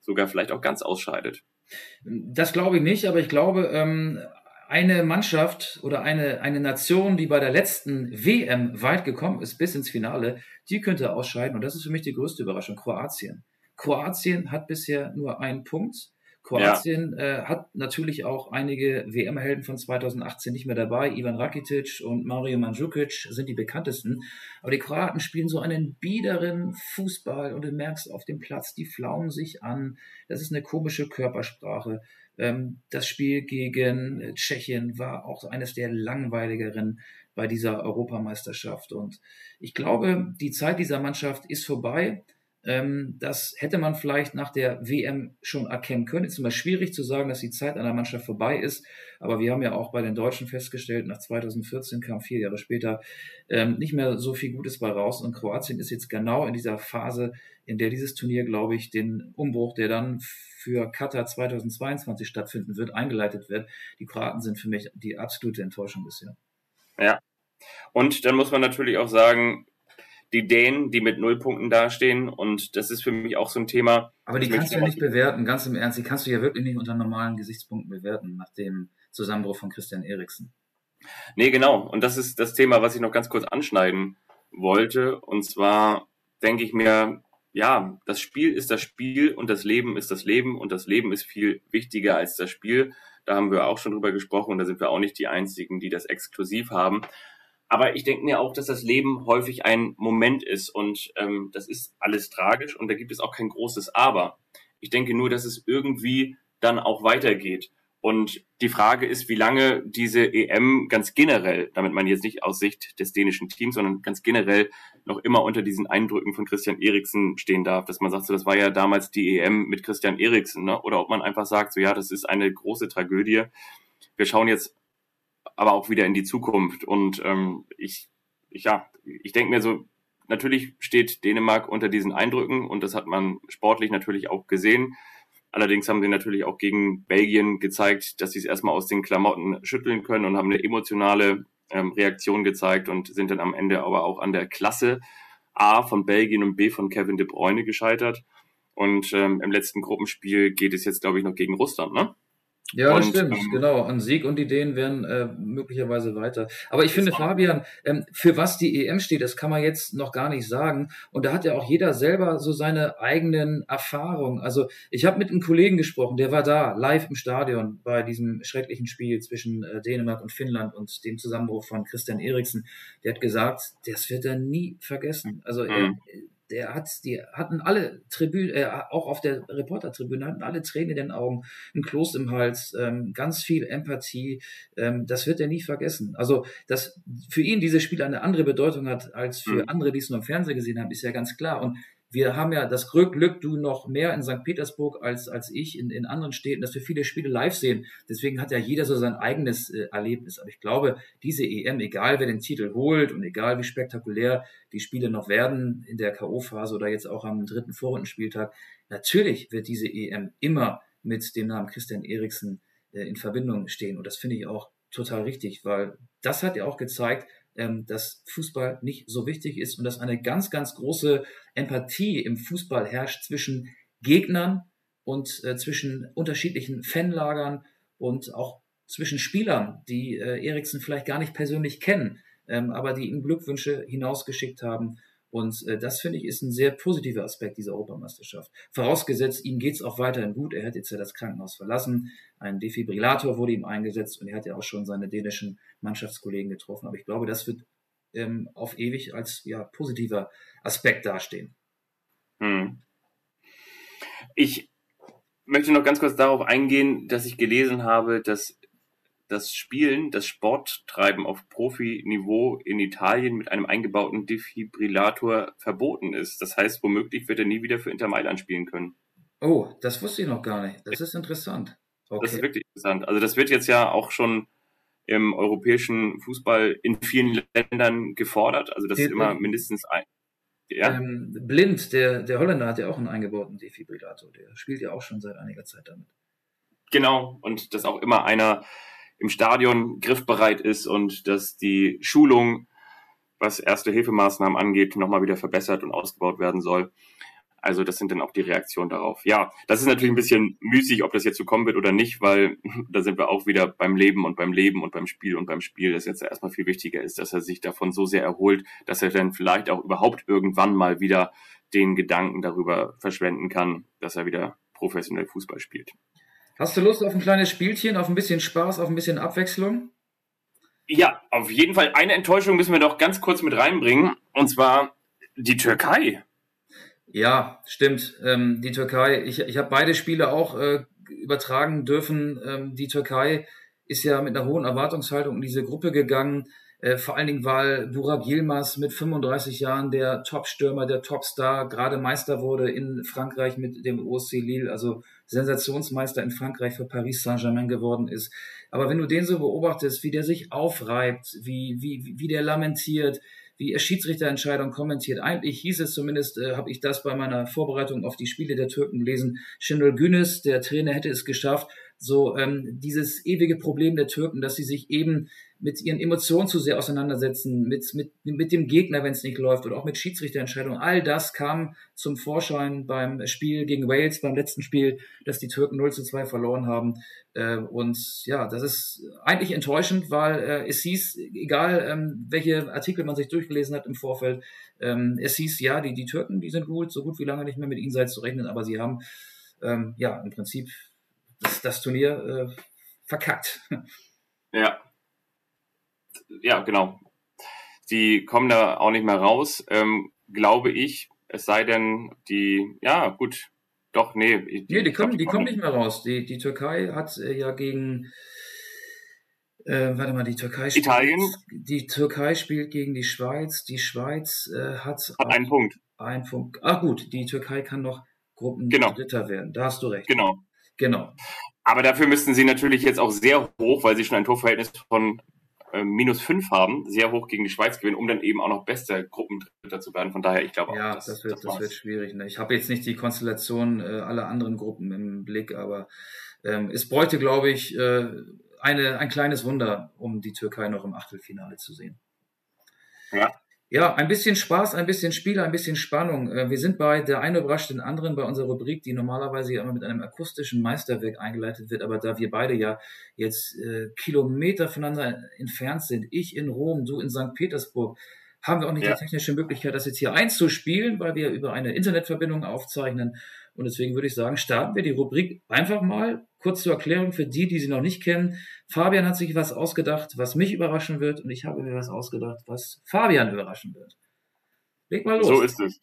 C: sogar vielleicht auch ganz ausscheidet.
B: Das glaube ich nicht, aber ich glaube, ähm, eine Mannschaft oder eine, eine Nation, die bei der letzten WM weit gekommen ist, bis ins Finale, die könnte ausscheiden. Und das ist für mich die größte Überraschung, Kroatien. Kroatien hat bisher nur einen Punkt Kroatien ja. äh, hat natürlich auch einige WM-Helden von 2018 nicht mehr dabei. Ivan Rakitic und Mario Mandzukic sind die bekanntesten. Aber die Kroaten spielen so einen biederen Fußball und du merkst auf dem Platz, die flaumen sich an. Das ist eine komische Körpersprache. Ähm, das Spiel gegen Tschechien war auch eines der langweiligeren bei dieser Europameisterschaft. Und ich glaube, die Zeit dieser Mannschaft ist vorbei. Ähm, das hätte man vielleicht nach der WM schon erkennen können. Es ist immer schwierig zu sagen, dass die Zeit einer Mannschaft vorbei ist. Aber wir haben ja auch bei den Deutschen festgestellt, nach 2014 kam vier Jahre später ähm, nicht mehr so viel Gutes bei raus. Und Kroatien ist jetzt genau in dieser Phase, in der dieses Turnier, glaube ich, den Umbruch, der dann für Katar 2022 stattfinden wird, eingeleitet wird. Die Kroaten sind für mich die absolute Enttäuschung bisher.
C: Ja. Und dann muss man natürlich auch sagen, die Dänen, die mit null Punkten dastehen. Und das ist für mich auch so ein Thema.
B: Aber die kannst du ja nicht bewerten, ganz im Ernst. Die kannst du ja wirklich nicht unter normalen Gesichtspunkten bewerten, nach dem Zusammenbruch von Christian Eriksen.
C: Nee, genau. Und das ist das Thema, was ich noch ganz kurz anschneiden wollte. Und zwar denke ich mir, ja, das Spiel ist das Spiel und das Leben ist das Leben und das Leben ist viel wichtiger als das Spiel. Da haben wir auch schon drüber gesprochen und da sind wir auch nicht die Einzigen, die das exklusiv haben. Aber ich denke mir auch, dass das Leben häufig ein Moment ist und ähm, das ist alles tragisch und da gibt es auch kein großes Aber. Ich denke nur, dass es irgendwie dann auch weitergeht. Und die Frage ist, wie lange diese EM ganz generell, damit man jetzt nicht aus Sicht des dänischen Teams, sondern ganz generell noch immer unter diesen Eindrücken von Christian Eriksen stehen darf, dass man sagt, so, das war ja damals die EM mit Christian Eriksen, ne? oder ob man einfach sagt, so ja, das ist eine große Tragödie. Wir schauen jetzt aber auch wieder in die Zukunft. Und ähm, ich, ich, ja, ich denke mir so, natürlich steht Dänemark unter diesen Eindrücken und das hat man sportlich natürlich auch gesehen. Allerdings haben sie natürlich auch gegen Belgien gezeigt, dass sie es erstmal aus den Klamotten schütteln können und haben eine emotionale ähm, Reaktion gezeigt und sind dann am Ende aber auch an der Klasse A von Belgien und B von Kevin de Bruyne gescheitert. Und ähm, im letzten Gruppenspiel geht es jetzt, glaube ich, noch gegen Russland, ne?
B: Ja, das stimmt, ähm, genau. An Sieg und Ideen werden äh, möglicherweise weiter. Aber ich finde, Fabian, ähm, für was die EM steht, das kann man jetzt noch gar nicht sagen. Und da hat ja auch jeder selber so seine eigenen Erfahrungen. Also ich habe mit einem Kollegen gesprochen, der war da, live im Stadion bei diesem schrecklichen Spiel zwischen äh, Dänemark und Finnland und dem Zusammenbruch von Christian Eriksen. Der hat gesagt, das wird er nie vergessen. Also mhm der hat, die hatten alle Tribünen, äh, auch auf der Reportertribüne hatten alle Tränen in den Augen, ein Kloß im Hals, ähm, ganz viel Empathie. Ähm, das wird er nie vergessen. Also, dass für ihn dieses Spiel eine andere Bedeutung hat als für mhm. andere, die es nur im Fernsehen gesehen haben, ist ja ganz klar. Und wir haben ja das Glück, Glück, du noch mehr in St. Petersburg als, als ich in, in anderen Städten, dass wir viele Spiele live sehen. Deswegen hat ja jeder so sein eigenes äh, Erlebnis. Aber ich glaube, diese EM, egal wer den Titel holt und egal wie spektakulär die Spiele noch werden in der K.O.-Phase oder jetzt auch am dritten Vorrundenspieltag, natürlich wird diese EM immer mit dem Namen Christian Eriksen äh, in Verbindung stehen. Und das finde ich auch total richtig, weil das hat ja auch gezeigt, ähm, dass Fußball nicht so wichtig ist und dass eine ganz, ganz große Empathie im Fußball herrscht zwischen Gegnern und äh, zwischen unterschiedlichen Fanlagern und auch zwischen Spielern, die äh, Eriksen vielleicht gar nicht persönlich kennen, ähm, aber die ihm Glückwünsche hinausgeschickt haben und äh, das finde ich ist ein sehr positiver Aspekt dieser Europameisterschaft. Vorausgesetzt, ihm geht's auch weiterhin gut. Er hat jetzt ja das Krankenhaus verlassen. Ein Defibrillator wurde ihm eingesetzt und er hat ja auch schon seine dänischen Mannschaftskollegen getroffen. Aber ich glaube, das wird ähm, auf ewig als ja, positiver Aspekt dastehen. Hm.
C: Ich möchte noch ganz kurz darauf eingehen, dass ich gelesen habe, dass das Spielen, das Sporttreiben auf Profiniveau in Italien mit einem eingebauten Defibrillator verboten ist. Das heißt, womöglich wird er nie wieder für Inter Mailand spielen können.
B: Oh, das wusste ich noch gar nicht. Das ist interessant.
C: Okay. Das ist wirklich interessant. Also das wird jetzt ja auch schon im europäischen Fußball in vielen Ländern gefordert. Also das ist immer mindestens ein.
B: Ja? Ähm, Blind, der, der Holländer hat ja auch einen eingebauten Defibrillator. Der spielt ja auch schon seit einiger Zeit damit.
C: Genau, und das auch immer einer im Stadion griffbereit ist und dass die Schulung, was erste Hilfemaßnahmen angeht, nochmal wieder verbessert und ausgebaut werden soll. Also das sind dann auch die Reaktionen darauf. Ja, das ist natürlich ein bisschen müßig, ob das jetzt so kommen wird oder nicht, weil [LAUGHS] da sind wir auch wieder beim Leben und beim Leben und beim Spiel und beim Spiel, das jetzt erstmal viel wichtiger ist, dass er sich davon so sehr erholt, dass er dann vielleicht auch überhaupt irgendwann mal wieder den Gedanken darüber verschwenden kann, dass er wieder professionell Fußball spielt.
B: Hast du Lust auf ein kleines Spielchen, auf ein bisschen Spaß, auf ein bisschen Abwechslung?
C: Ja, auf jeden Fall. Eine Enttäuschung müssen wir doch ganz kurz mit reinbringen. Und zwar die Türkei.
B: Ja, stimmt. Ähm, die Türkei, ich, ich habe beide Spiele auch äh, übertragen dürfen. Ähm, die Türkei ist ja mit einer hohen Erwartungshaltung in diese Gruppe gegangen. Äh, vor allen Dingen, weil Burak Yilmaz mit 35 Jahren der Top-Stürmer, der Top-Star, gerade Meister wurde in Frankreich mit dem OSC Lille, also Sensationsmeister in Frankreich für Paris Saint-Germain geworden ist. Aber wenn du den so beobachtest, wie der sich aufreibt, wie, wie, wie der lamentiert, wie er Schiedsrichterentscheidungen kommentiert. Eigentlich hieß es zumindest, äh, habe ich das bei meiner Vorbereitung auf die Spiele der Türken gelesen, Şenol Günes, der Trainer, hätte es geschafft, so ähm, dieses ewige Problem der Türken, dass sie sich eben mit ihren Emotionen zu sehr auseinandersetzen, mit, mit, mit dem Gegner, wenn es nicht läuft, oder auch mit Schiedsrichterentscheidungen. All das kam zum Vorschein beim Spiel gegen Wales, beim letzten Spiel, dass die Türken 0 zu 2 verloren haben. Äh, und ja, das ist eigentlich enttäuschend, weil äh, es hieß, egal ähm, welche Artikel man sich durchgelesen hat im Vorfeld, ähm, es hieß, ja, die, die Türken, die sind gut, so gut wie lange nicht mehr mit ihnen seid zu rechnen, aber sie haben ähm, ja im Prinzip das, das Turnier äh, verkackt.
C: Ja. Ja, genau. Die kommen da auch nicht mehr raus, ähm, glaube ich. Es sei denn, die, ja, gut, doch, nee.
B: Die, nee, die, kommen, glaub, die, kommen nicht mehr raus. Die, die Türkei hat äh, ja gegen, äh, warte mal, die Türkei
C: spielt, Italien.
B: Die Türkei spielt gegen die Schweiz. Die Schweiz äh, hat,
C: hat einen Punkt.
B: Ein Punkt. Ah, gut, die Türkei kann noch Gruppen
C: genau.
B: Dritter werden. Da hast du recht.
C: Genau.
B: Genau.
C: Aber dafür müssten sie natürlich jetzt auch sehr hoch, weil sie schon ein Torverhältnis von äh, minus fünf haben, sehr hoch gegen die Schweiz gewinnen, um dann eben auch noch bester Gruppendritter zu werden. Von daher, ich glaube
B: ja, auch, das, das, wird, das, das wird schwierig. Ne? Ich habe jetzt nicht die Konstellation äh, aller anderen Gruppen im Blick, aber ähm, es bräuchte, glaube ich, äh, eine, ein kleines Wunder, um die Türkei noch im Achtelfinale zu sehen.
C: Ja.
B: Ja, ein bisschen Spaß, ein bisschen Spiel, ein bisschen Spannung. Äh, wir sind bei der eine überrascht den anderen bei unserer Rubrik, die normalerweise ja immer mit einem akustischen Meisterwerk eingeleitet wird. Aber da wir beide ja jetzt äh, Kilometer voneinander entfernt sind, ich in Rom, du in St. Petersburg, haben wir auch nicht ja. die technische Möglichkeit, das jetzt hier einzuspielen, weil wir über eine Internetverbindung aufzeichnen. Und deswegen würde ich sagen, starten wir die Rubrik einfach mal. Kurz zur Erklärung für die, die sie noch nicht kennen. Fabian hat sich was ausgedacht, was mich überraschen wird. Und ich habe mir was ausgedacht, was Fabian überraschen wird.
C: Leg mal los. So ist es.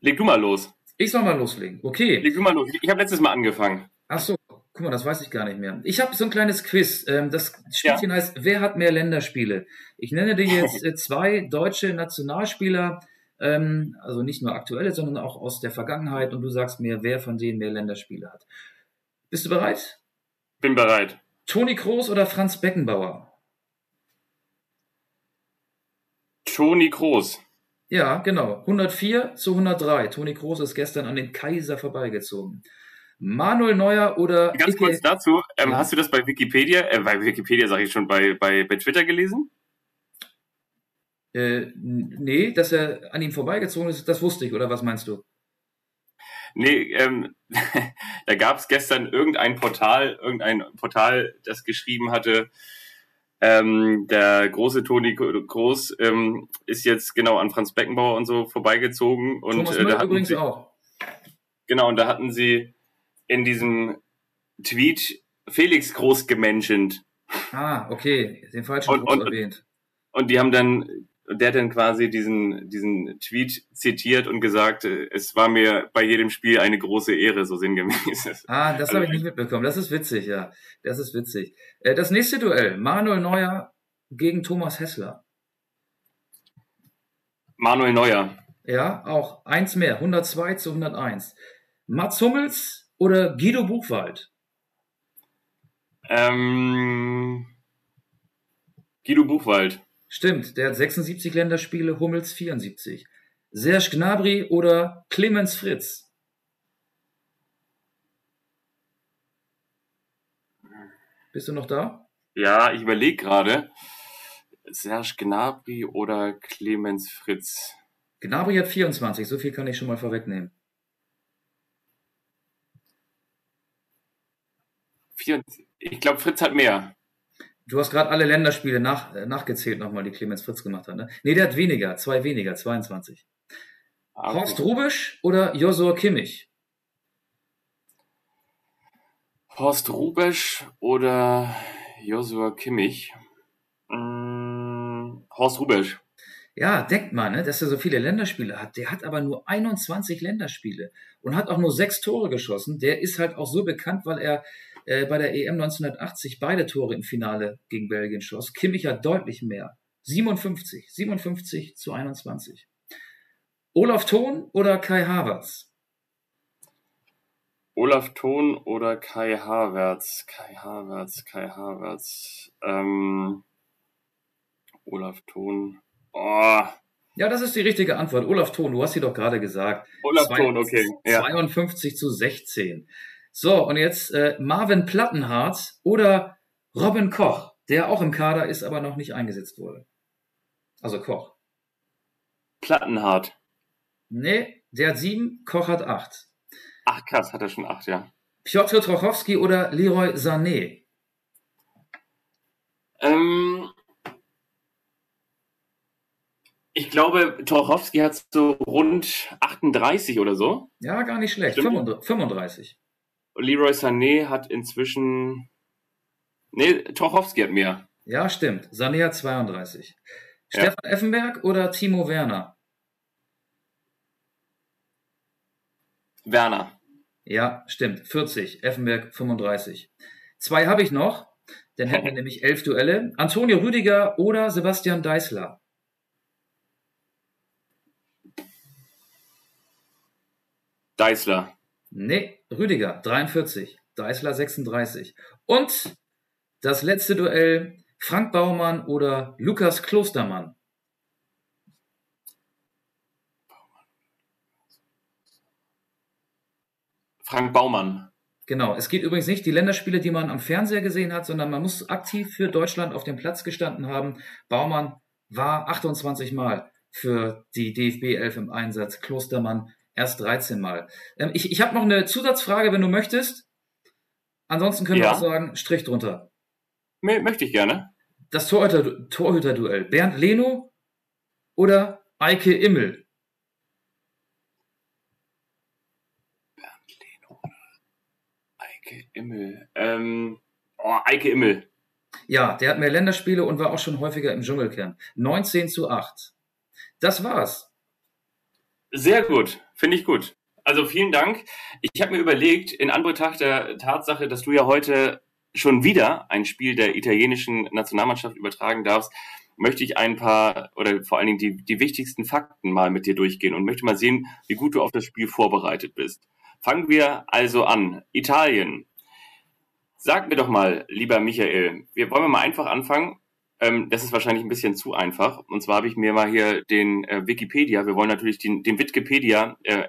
C: Leg du mal los.
B: Ich soll mal loslegen. Okay.
C: Leg du mal los. Ich habe letztes Mal angefangen.
B: Ach so. Guck mal, das weiß ich gar nicht mehr. Ich habe so ein kleines Quiz. Ähm, das Spielchen ja. heißt, wer hat mehr Länderspiele? Ich nenne dir jetzt äh, zwei deutsche Nationalspieler, ähm, also nicht nur aktuelle, sondern auch aus der Vergangenheit und du sagst mir, wer von denen mehr Länderspiele hat. Bist du bereit?
C: Bin bereit.
B: Toni Kroos oder Franz Beckenbauer?
C: Toni Kroos.
B: Ja, genau. 104 zu 103. Toni Kroos ist gestern an den Kaiser vorbeigezogen. Manuel Neuer oder.
C: Ganz kurz dazu, ähm, hast du das bei Wikipedia, äh, bei Wikipedia sage ich schon, bei, bei, bei Twitter gelesen?
B: Äh, nee, dass er an ihm vorbeigezogen ist, das wusste ich, oder was meinst du?
C: Nee, ähm, [LAUGHS] da gab es gestern irgendein Portal, irgendein Portal, das geschrieben hatte, ähm, der große Toni Groß ähm, ist jetzt genau an Franz Beckenbauer und so vorbeigezogen. Und,
B: Thomas äh, da übrigens
C: sie,
B: auch.
C: Genau, und da hatten sie in diesem Tweet Felix Groß gemenschent.
B: Ah, okay, den falschen
C: und, und, erwähnt. Und die haben dann der hat dann quasi diesen, diesen Tweet zitiert und gesagt, äh, es war mir bei jedem Spiel eine große Ehre, so sinngemäß. [LAUGHS]
B: Ah, das habe ich nicht mitbekommen. Das ist witzig, ja. Das ist witzig. Äh, das nächste Duell, Manuel Neuer gegen Thomas Hessler.
C: Manuel Neuer.
B: Ja, auch eins mehr, 102 zu 101. Mats Hummels oder Guido Buchwald?
C: Ähm, Guido Buchwald.
B: Stimmt, der hat 76 Länderspiele, Hummels 74. Serge Gnabry oder Clemens Fritz? Bist du noch da?
C: Ja, ich überlege gerade. Serge Gnabry oder Clemens Fritz?
B: Gnabry hat 24, so viel kann ich schon mal vorwegnehmen.
C: Ich glaube, Fritz hat mehr.
B: Du hast gerade alle Länderspiele nach, äh, nachgezählt nochmal, die Clemens Fritz gemacht hat. Ne? Nee, der hat weniger, zwei weniger, 22. Ah, okay. Horst Rubisch oder Josua Kimmich?
C: Horst Rubesch oder Joshua Kimmich? Hm, Horst Rubesch.
B: Ja, denkt mal, ne, dass er so viele Länderspiele hat. Der hat aber nur 21 Länderspiele und hat auch nur sechs Tore geschossen. Der ist halt auch so bekannt, weil er äh, bei der EM 1980 beide Tore im Finale gegen Belgien schoss. Kimmich hat deutlich mehr. 57, 57 zu 21. Olaf Thon oder Kai Havertz?
C: Olaf Thon oder Kai Havertz? Kai Havertz, Kai Havertz. Ähm, Olaf Thon. Oh.
B: Ja, das ist die richtige Antwort. Olaf Thon, du hast sie doch gerade gesagt.
C: Olaf Thon, okay.
B: Ja. 52 zu 16. So, und jetzt äh, Marvin Plattenhardt oder Robin Koch, der auch im Kader ist, aber noch nicht eingesetzt wurde. Also Koch.
C: Plattenhardt.
B: Nee, der hat sieben, Koch hat acht.
C: Ach krass, hat er schon acht, ja.
B: Piotr Trochowski oder Leroy Sané?
C: Ähm, ich glaube, Torchowski hat so rund 38 oder so.
B: Ja, gar nicht schlecht. Stimmt. 35.
C: Leroy Sané hat inzwischen. Nee, Torchowski hat mehr.
B: Ja, stimmt. Sané hat 32. Ja. Stefan Effenberg oder Timo Werner?
C: Werner.
B: Ja, stimmt. 40. Effenberg 35. Zwei habe ich noch. Dann hätten wir [LAUGHS] nämlich elf Duelle. Antonio Rüdiger oder Sebastian Deißler?
C: Deißler.
B: Nee, Rüdiger 43, Deißler 36. Und das letzte Duell Frank Baumann oder Lukas Klostermann.
C: Frank Baumann.
B: Genau, es geht übrigens nicht die Länderspiele, die man am Fernseher gesehen hat, sondern man muss aktiv für Deutschland auf dem Platz gestanden haben. Baumann war 28 Mal für die DFB 11 im Einsatz, Klostermann erst 13 Mal. Ähm, ich ich habe noch eine Zusatzfrage, wenn du möchtest. Ansonsten können ja. wir auch sagen, Strich drunter.
C: Möchte ich gerne.
B: Das Torhüter-Duell. Torhüter Bernd Leno oder Eike Immel?
C: Eike Immel. Ähm, oh, Eike Immel.
B: Ja, der hat mehr Länderspiele und war auch schon häufiger im Dschungelcamp. 19 zu 8. Das war's.
C: Sehr gut, finde ich gut. Also vielen Dank. Ich habe mir überlegt, in Anbetracht der Tatsache, dass du ja heute schon wieder ein Spiel der italienischen Nationalmannschaft übertragen darfst, möchte ich ein paar oder vor allen Dingen die, die wichtigsten Fakten mal mit dir durchgehen und möchte mal sehen, wie gut du auf das Spiel vorbereitet bist. Fangen wir also an. Italien. Sag mir doch mal, lieber Michael, wir wollen mal einfach anfangen. Ähm, das ist wahrscheinlich ein bisschen zu einfach. Und zwar habe ich mir mal hier den äh, Wikipedia, wir wollen natürlich den, den Wikipedia äh,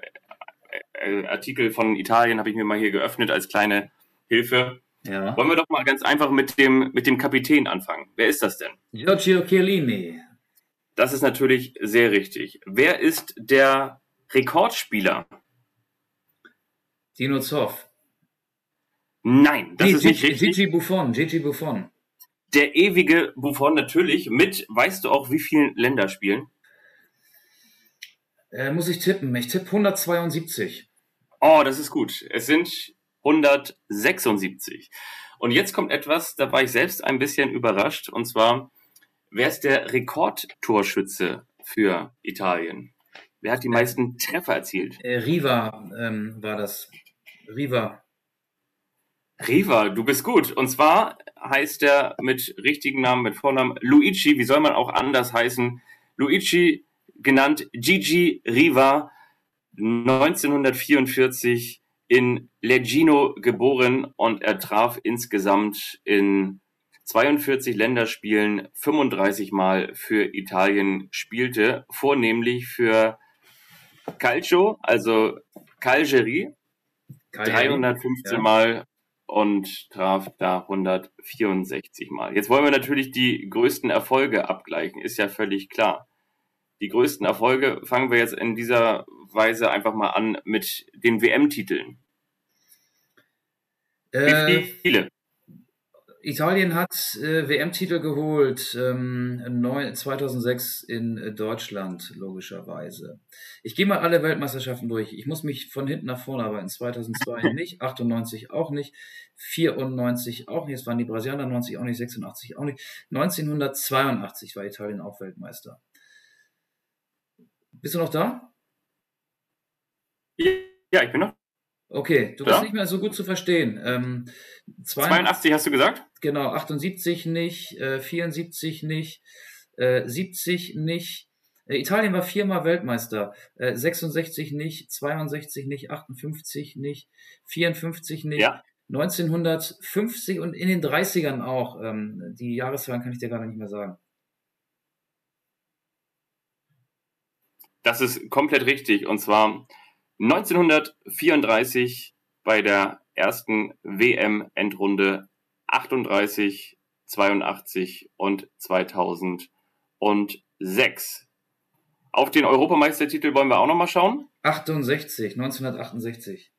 C: äh, Artikel von Italien habe ich mir mal hier geöffnet als kleine Hilfe. Ja. Wollen wir doch mal ganz einfach mit dem, mit dem Kapitän anfangen. Wer ist das denn?
B: Giorgio Chiellini.
C: Das ist natürlich sehr richtig. Wer ist der Rekordspieler
B: Dino Zoff.
C: Nein, das nee, ist nicht
B: richtig. Gigi Buffon, Gigi Buffon.
C: Der ewige Buffon natürlich mit, weißt du auch, wie vielen Länderspielen?
B: Äh, muss ich tippen. Ich tippe 172.
C: Oh, das ist gut. Es sind 176. Und jetzt kommt etwas, da war ich selbst ein bisschen überrascht. Und zwar, wer ist der Rekordtorschütze für Italien? Wer hat die meisten Treffer erzielt?
B: Äh, Riva ähm, war das. Riva.
C: Riva, du bist gut. Und zwar heißt er mit richtigen Namen, mit Vornamen Luigi. Wie soll man auch anders heißen? Luigi, genannt Gigi Riva, 1944 in Leggino geboren und er traf insgesamt in 42 Länderspielen 35 Mal für Italien spielte, vornehmlich für Calcio, also Calgeri, 315 ja. Mal und traf da 164 Mal. Jetzt wollen wir natürlich die größten Erfolge abgleichen, ist ja völlig klar. Die größten Erfolge fangen wir jetzt in dieser Weise einfach mal an mit den WM-Titeln.
B: Äh, Wie viele? Italien hat äh, WM-Titel geholt, ähm, 2006 in äh, Deutschland, logischerweise. Ich gehe mal alle Weltmeisterschaften durch. Ich muss mich von hinten nach vorne arbeiten. 2002 [LAUGHS] nicht, 98 auch nicht, 94 auch nicht, es waren die Brasilianer 90 auch nicht, 86 auch nicht. 1982 war Italien auch Weltmeister. Bist du noch da?
C: Ja, ich bin noch.
B: Okay, du bist nicht mehr so gut zu verstehen. Ähm,
C: 82 hast du gesagt?
B: Genau, 78 nicht, äh, 74 nicht, äh, 70 nicht. Äh, Italien war viermal Weltmeister. Äh, 66 nicht, 62 nicht, 58 nicht, 54 nicht. Ja. 1950 und in den 30ern auch. Ähm, die Jahreszahlen kann ich dir gerade nicht mehr sagen.
C: Das ist komplett richtig. Und zwar 1934 bei der ersten WM-Endrunde 38, 82 und 2006. Auf den Europameistertitel wollen wir auch nochmal schauen.
B: 68, 1968.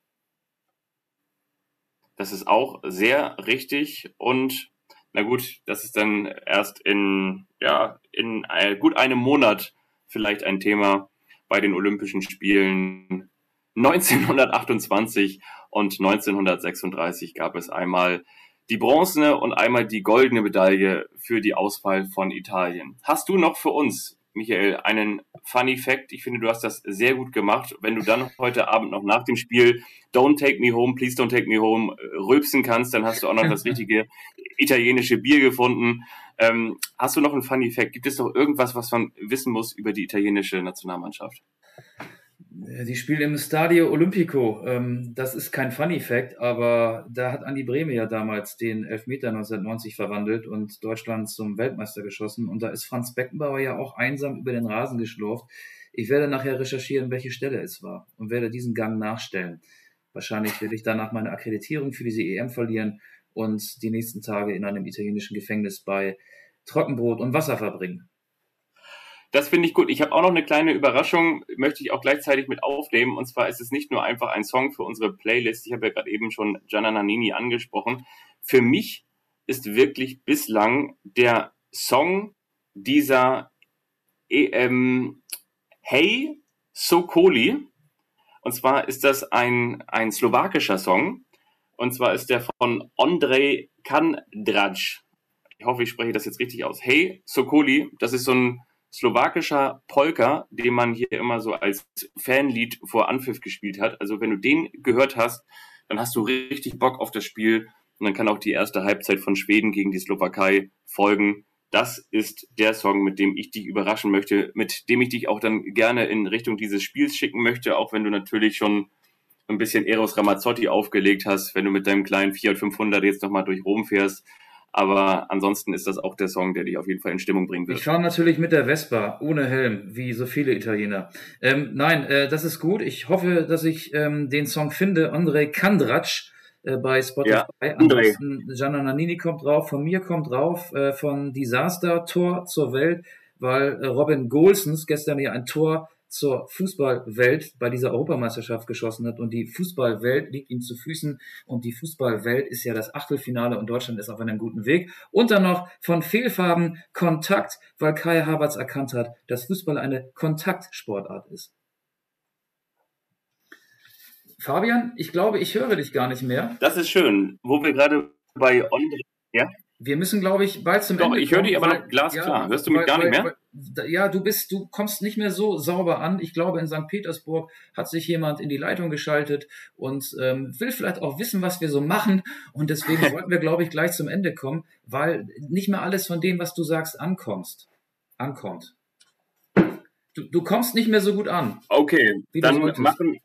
C: Das ist auch sehr richtig und na gut, das ist dann erst in, ja, in gut einem Monat vielleicht ein Thema bei den Olympischen Spielen 1928 und 1936 gab es einmal die bronzene und einmal die goldene Medaille für die Auswahl von Italien. Hast du noch für uns, Michael, einen Funny Fact? Ich finde, du hast das sehr gut gemacht. Wenn du dann heute Abend noch nach dem Spiel Don't Take Me Home, Please Don't Take Me Home äh, rülpsen kannst, dann hast du auch noch das [LAUGHS] richtige italienische Bier gefunden. Ähm, hast du noch einen Funny Fact? Gibt es doch irgendwas, was man wissen muss über die italienische Nationalmannschaft?
B: Die spielen im Stadio Olimpico. Ähm, das ist kein Funny Fact, aber da hat Andi Brehme ja damals den Elfmeter 1990 verwandelt und Deutschland zum Weltmeister geschossen. Und da ist Franz Beckenbauer ja auch einsam über den Rasen geschlurft. Ich werde nachher recherchieren, welche Stelle es war und werde diesen Gang nachstellen. Wahrscheinlich werde ich danach meine Akkreditierung für diese EM verlieren und die nächsten Tage in einem italienischen Gefängnis bei Trockenbrot und Wasser verbringen.
C: Das finde ich gut. Ich habe auch noch eine kleine Überraschung, möchte ich auch gleichzeitig mit aufnehmen. Und zwar ist es nicht nur einfach ein Song für unsere Playlist. Ich habe ja gerade eben schon Gianna Nannini angesprochen. Für mich ist wirklich bislang der Song dieser EM Hey Sokoli. Und zwar ist das ein, ein slowakischer Song. Und zwar ist der von Ondrej Kandrac. Ich hoffe, ich spreche das jetzt richtig aus. Hey Sokoli, das ist so ein slowakischer Polka, den man hier immer so als Fanlied vor Anpfiff gespielt hat. Also wenn du den gehört hast, dann hast du richtig Bock auf das Spiel und dann kann auch die erste Halbzeit von Schweden gegen die Slowakei folgen. Das ist der Song, mit dem ich dich überraschen möchte, mit dem ich dich auch dann gerne in Richtung dieses Spiels schicken möchte, auch wenn du natürlich schon ein bisschen Eros Ramazzotti aufgelegt hast, wenn du mit deinem kleinen Fiat 500 jetzt nochmal durch Rom fährst. Aber ansonsten ist das auch der Song, der dich auf jeden Fall in Stimmung bringen wird.
B: Ich fahre natürlich mit der Vespa, ohne Helm, wie so viele Italiener. Ähm, nein, äh, das ist gut. Ich hoffe, dass ich ähm, den Song finde. Andrei Kandrac äh, bei Spotify. Ja, Ansonsten Gianna Nannini kommt drauf, von mir kommt drauf, äh, von Disaster, Tor zur Welt, weil äh, Robin Golsons gestern ja ein Tor zur Fußballwelt bei dieser Europameisterschaft geschossen hat und die Fußballwelt liegt ihm zu Füßen und die Fußballwelt ist ja das Achtelfinale und Deutschland ist auf einem guten Weg. Und dann noch von Fehlfarben Kontakt, weil Kai Havertz erkannt hat, dass Fußball eine Kontaktsportart ist. Fabian, ich glaube, ich höre dich gar nicht mehr.
C: Das ist schön, wo wir gerade bei Andre, ja?
B: Wir müssen, glaube ich, bald zum
C: Doch, Ende ich höre dich aber noch glasklar. Ja, Hörst du mich weil, gar nicht mehr?
B: Weil, ja, du bist, du kommst nicht mehr so sauber an. Ich glaube, in St. Petersburg hat sich jemand in die Leitung geschaltet und ähm, will vielleicht auch wissen, was wir so machen. Und deswegen [LAUGHS] sollten wir, glaube ich, gleich zum Ende kommen, weil nicht mehr alles von dem, was du sagst, ankommst. Ankommt. Du, du kommst nicht mehr so gut an.
C: Okay, dann machen,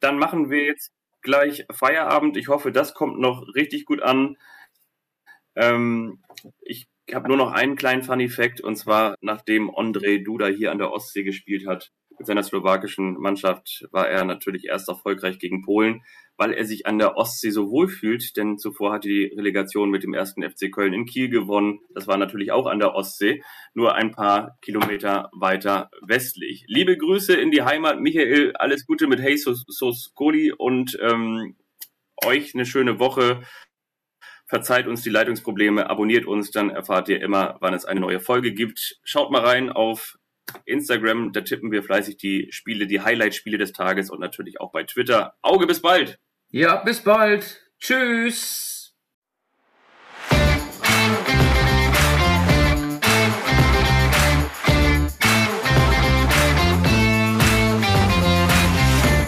C: dann machen wir jetzt gleich Feierabend. Ich hoffe, das kommt noch richtig gut an. Ähm, ich habe nur noch einen kleinen Funny Fact und zwar nachdem André Duda hier an der Ostsee gespielt hat mit seiner slowakischen Mannschaft, war er natürlich erst erfolgreich gegen Polen, weil er sich an der Ostsee so wohl fühlt, denn zuvor hatte die Relegation mit dem ersten FC Köln in Kiel gewonnen. Das war natürlich auch an der Ostsee, nur ein paar Kilometer weiter westlich. Liebe Grüße in die Heimat, Michael, alles Gute mit Hey Sos Koli und ähm, euch eine schöne Woche. Verzeiht uns die Leitungsprobleme, abonniert uns, dann erfahrt ihr immer, wann es eine neue Folge gibt. Schaut mal rein auf Instagram, da tippen wir fleißig die Spiele, die Highlight-Spiele des Tages und natürlich auch bei Twitter. Auge, bis bald!
B: Ja, bis bald! Tschüss!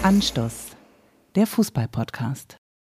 A: Anstoß, der Fußball-Podcast.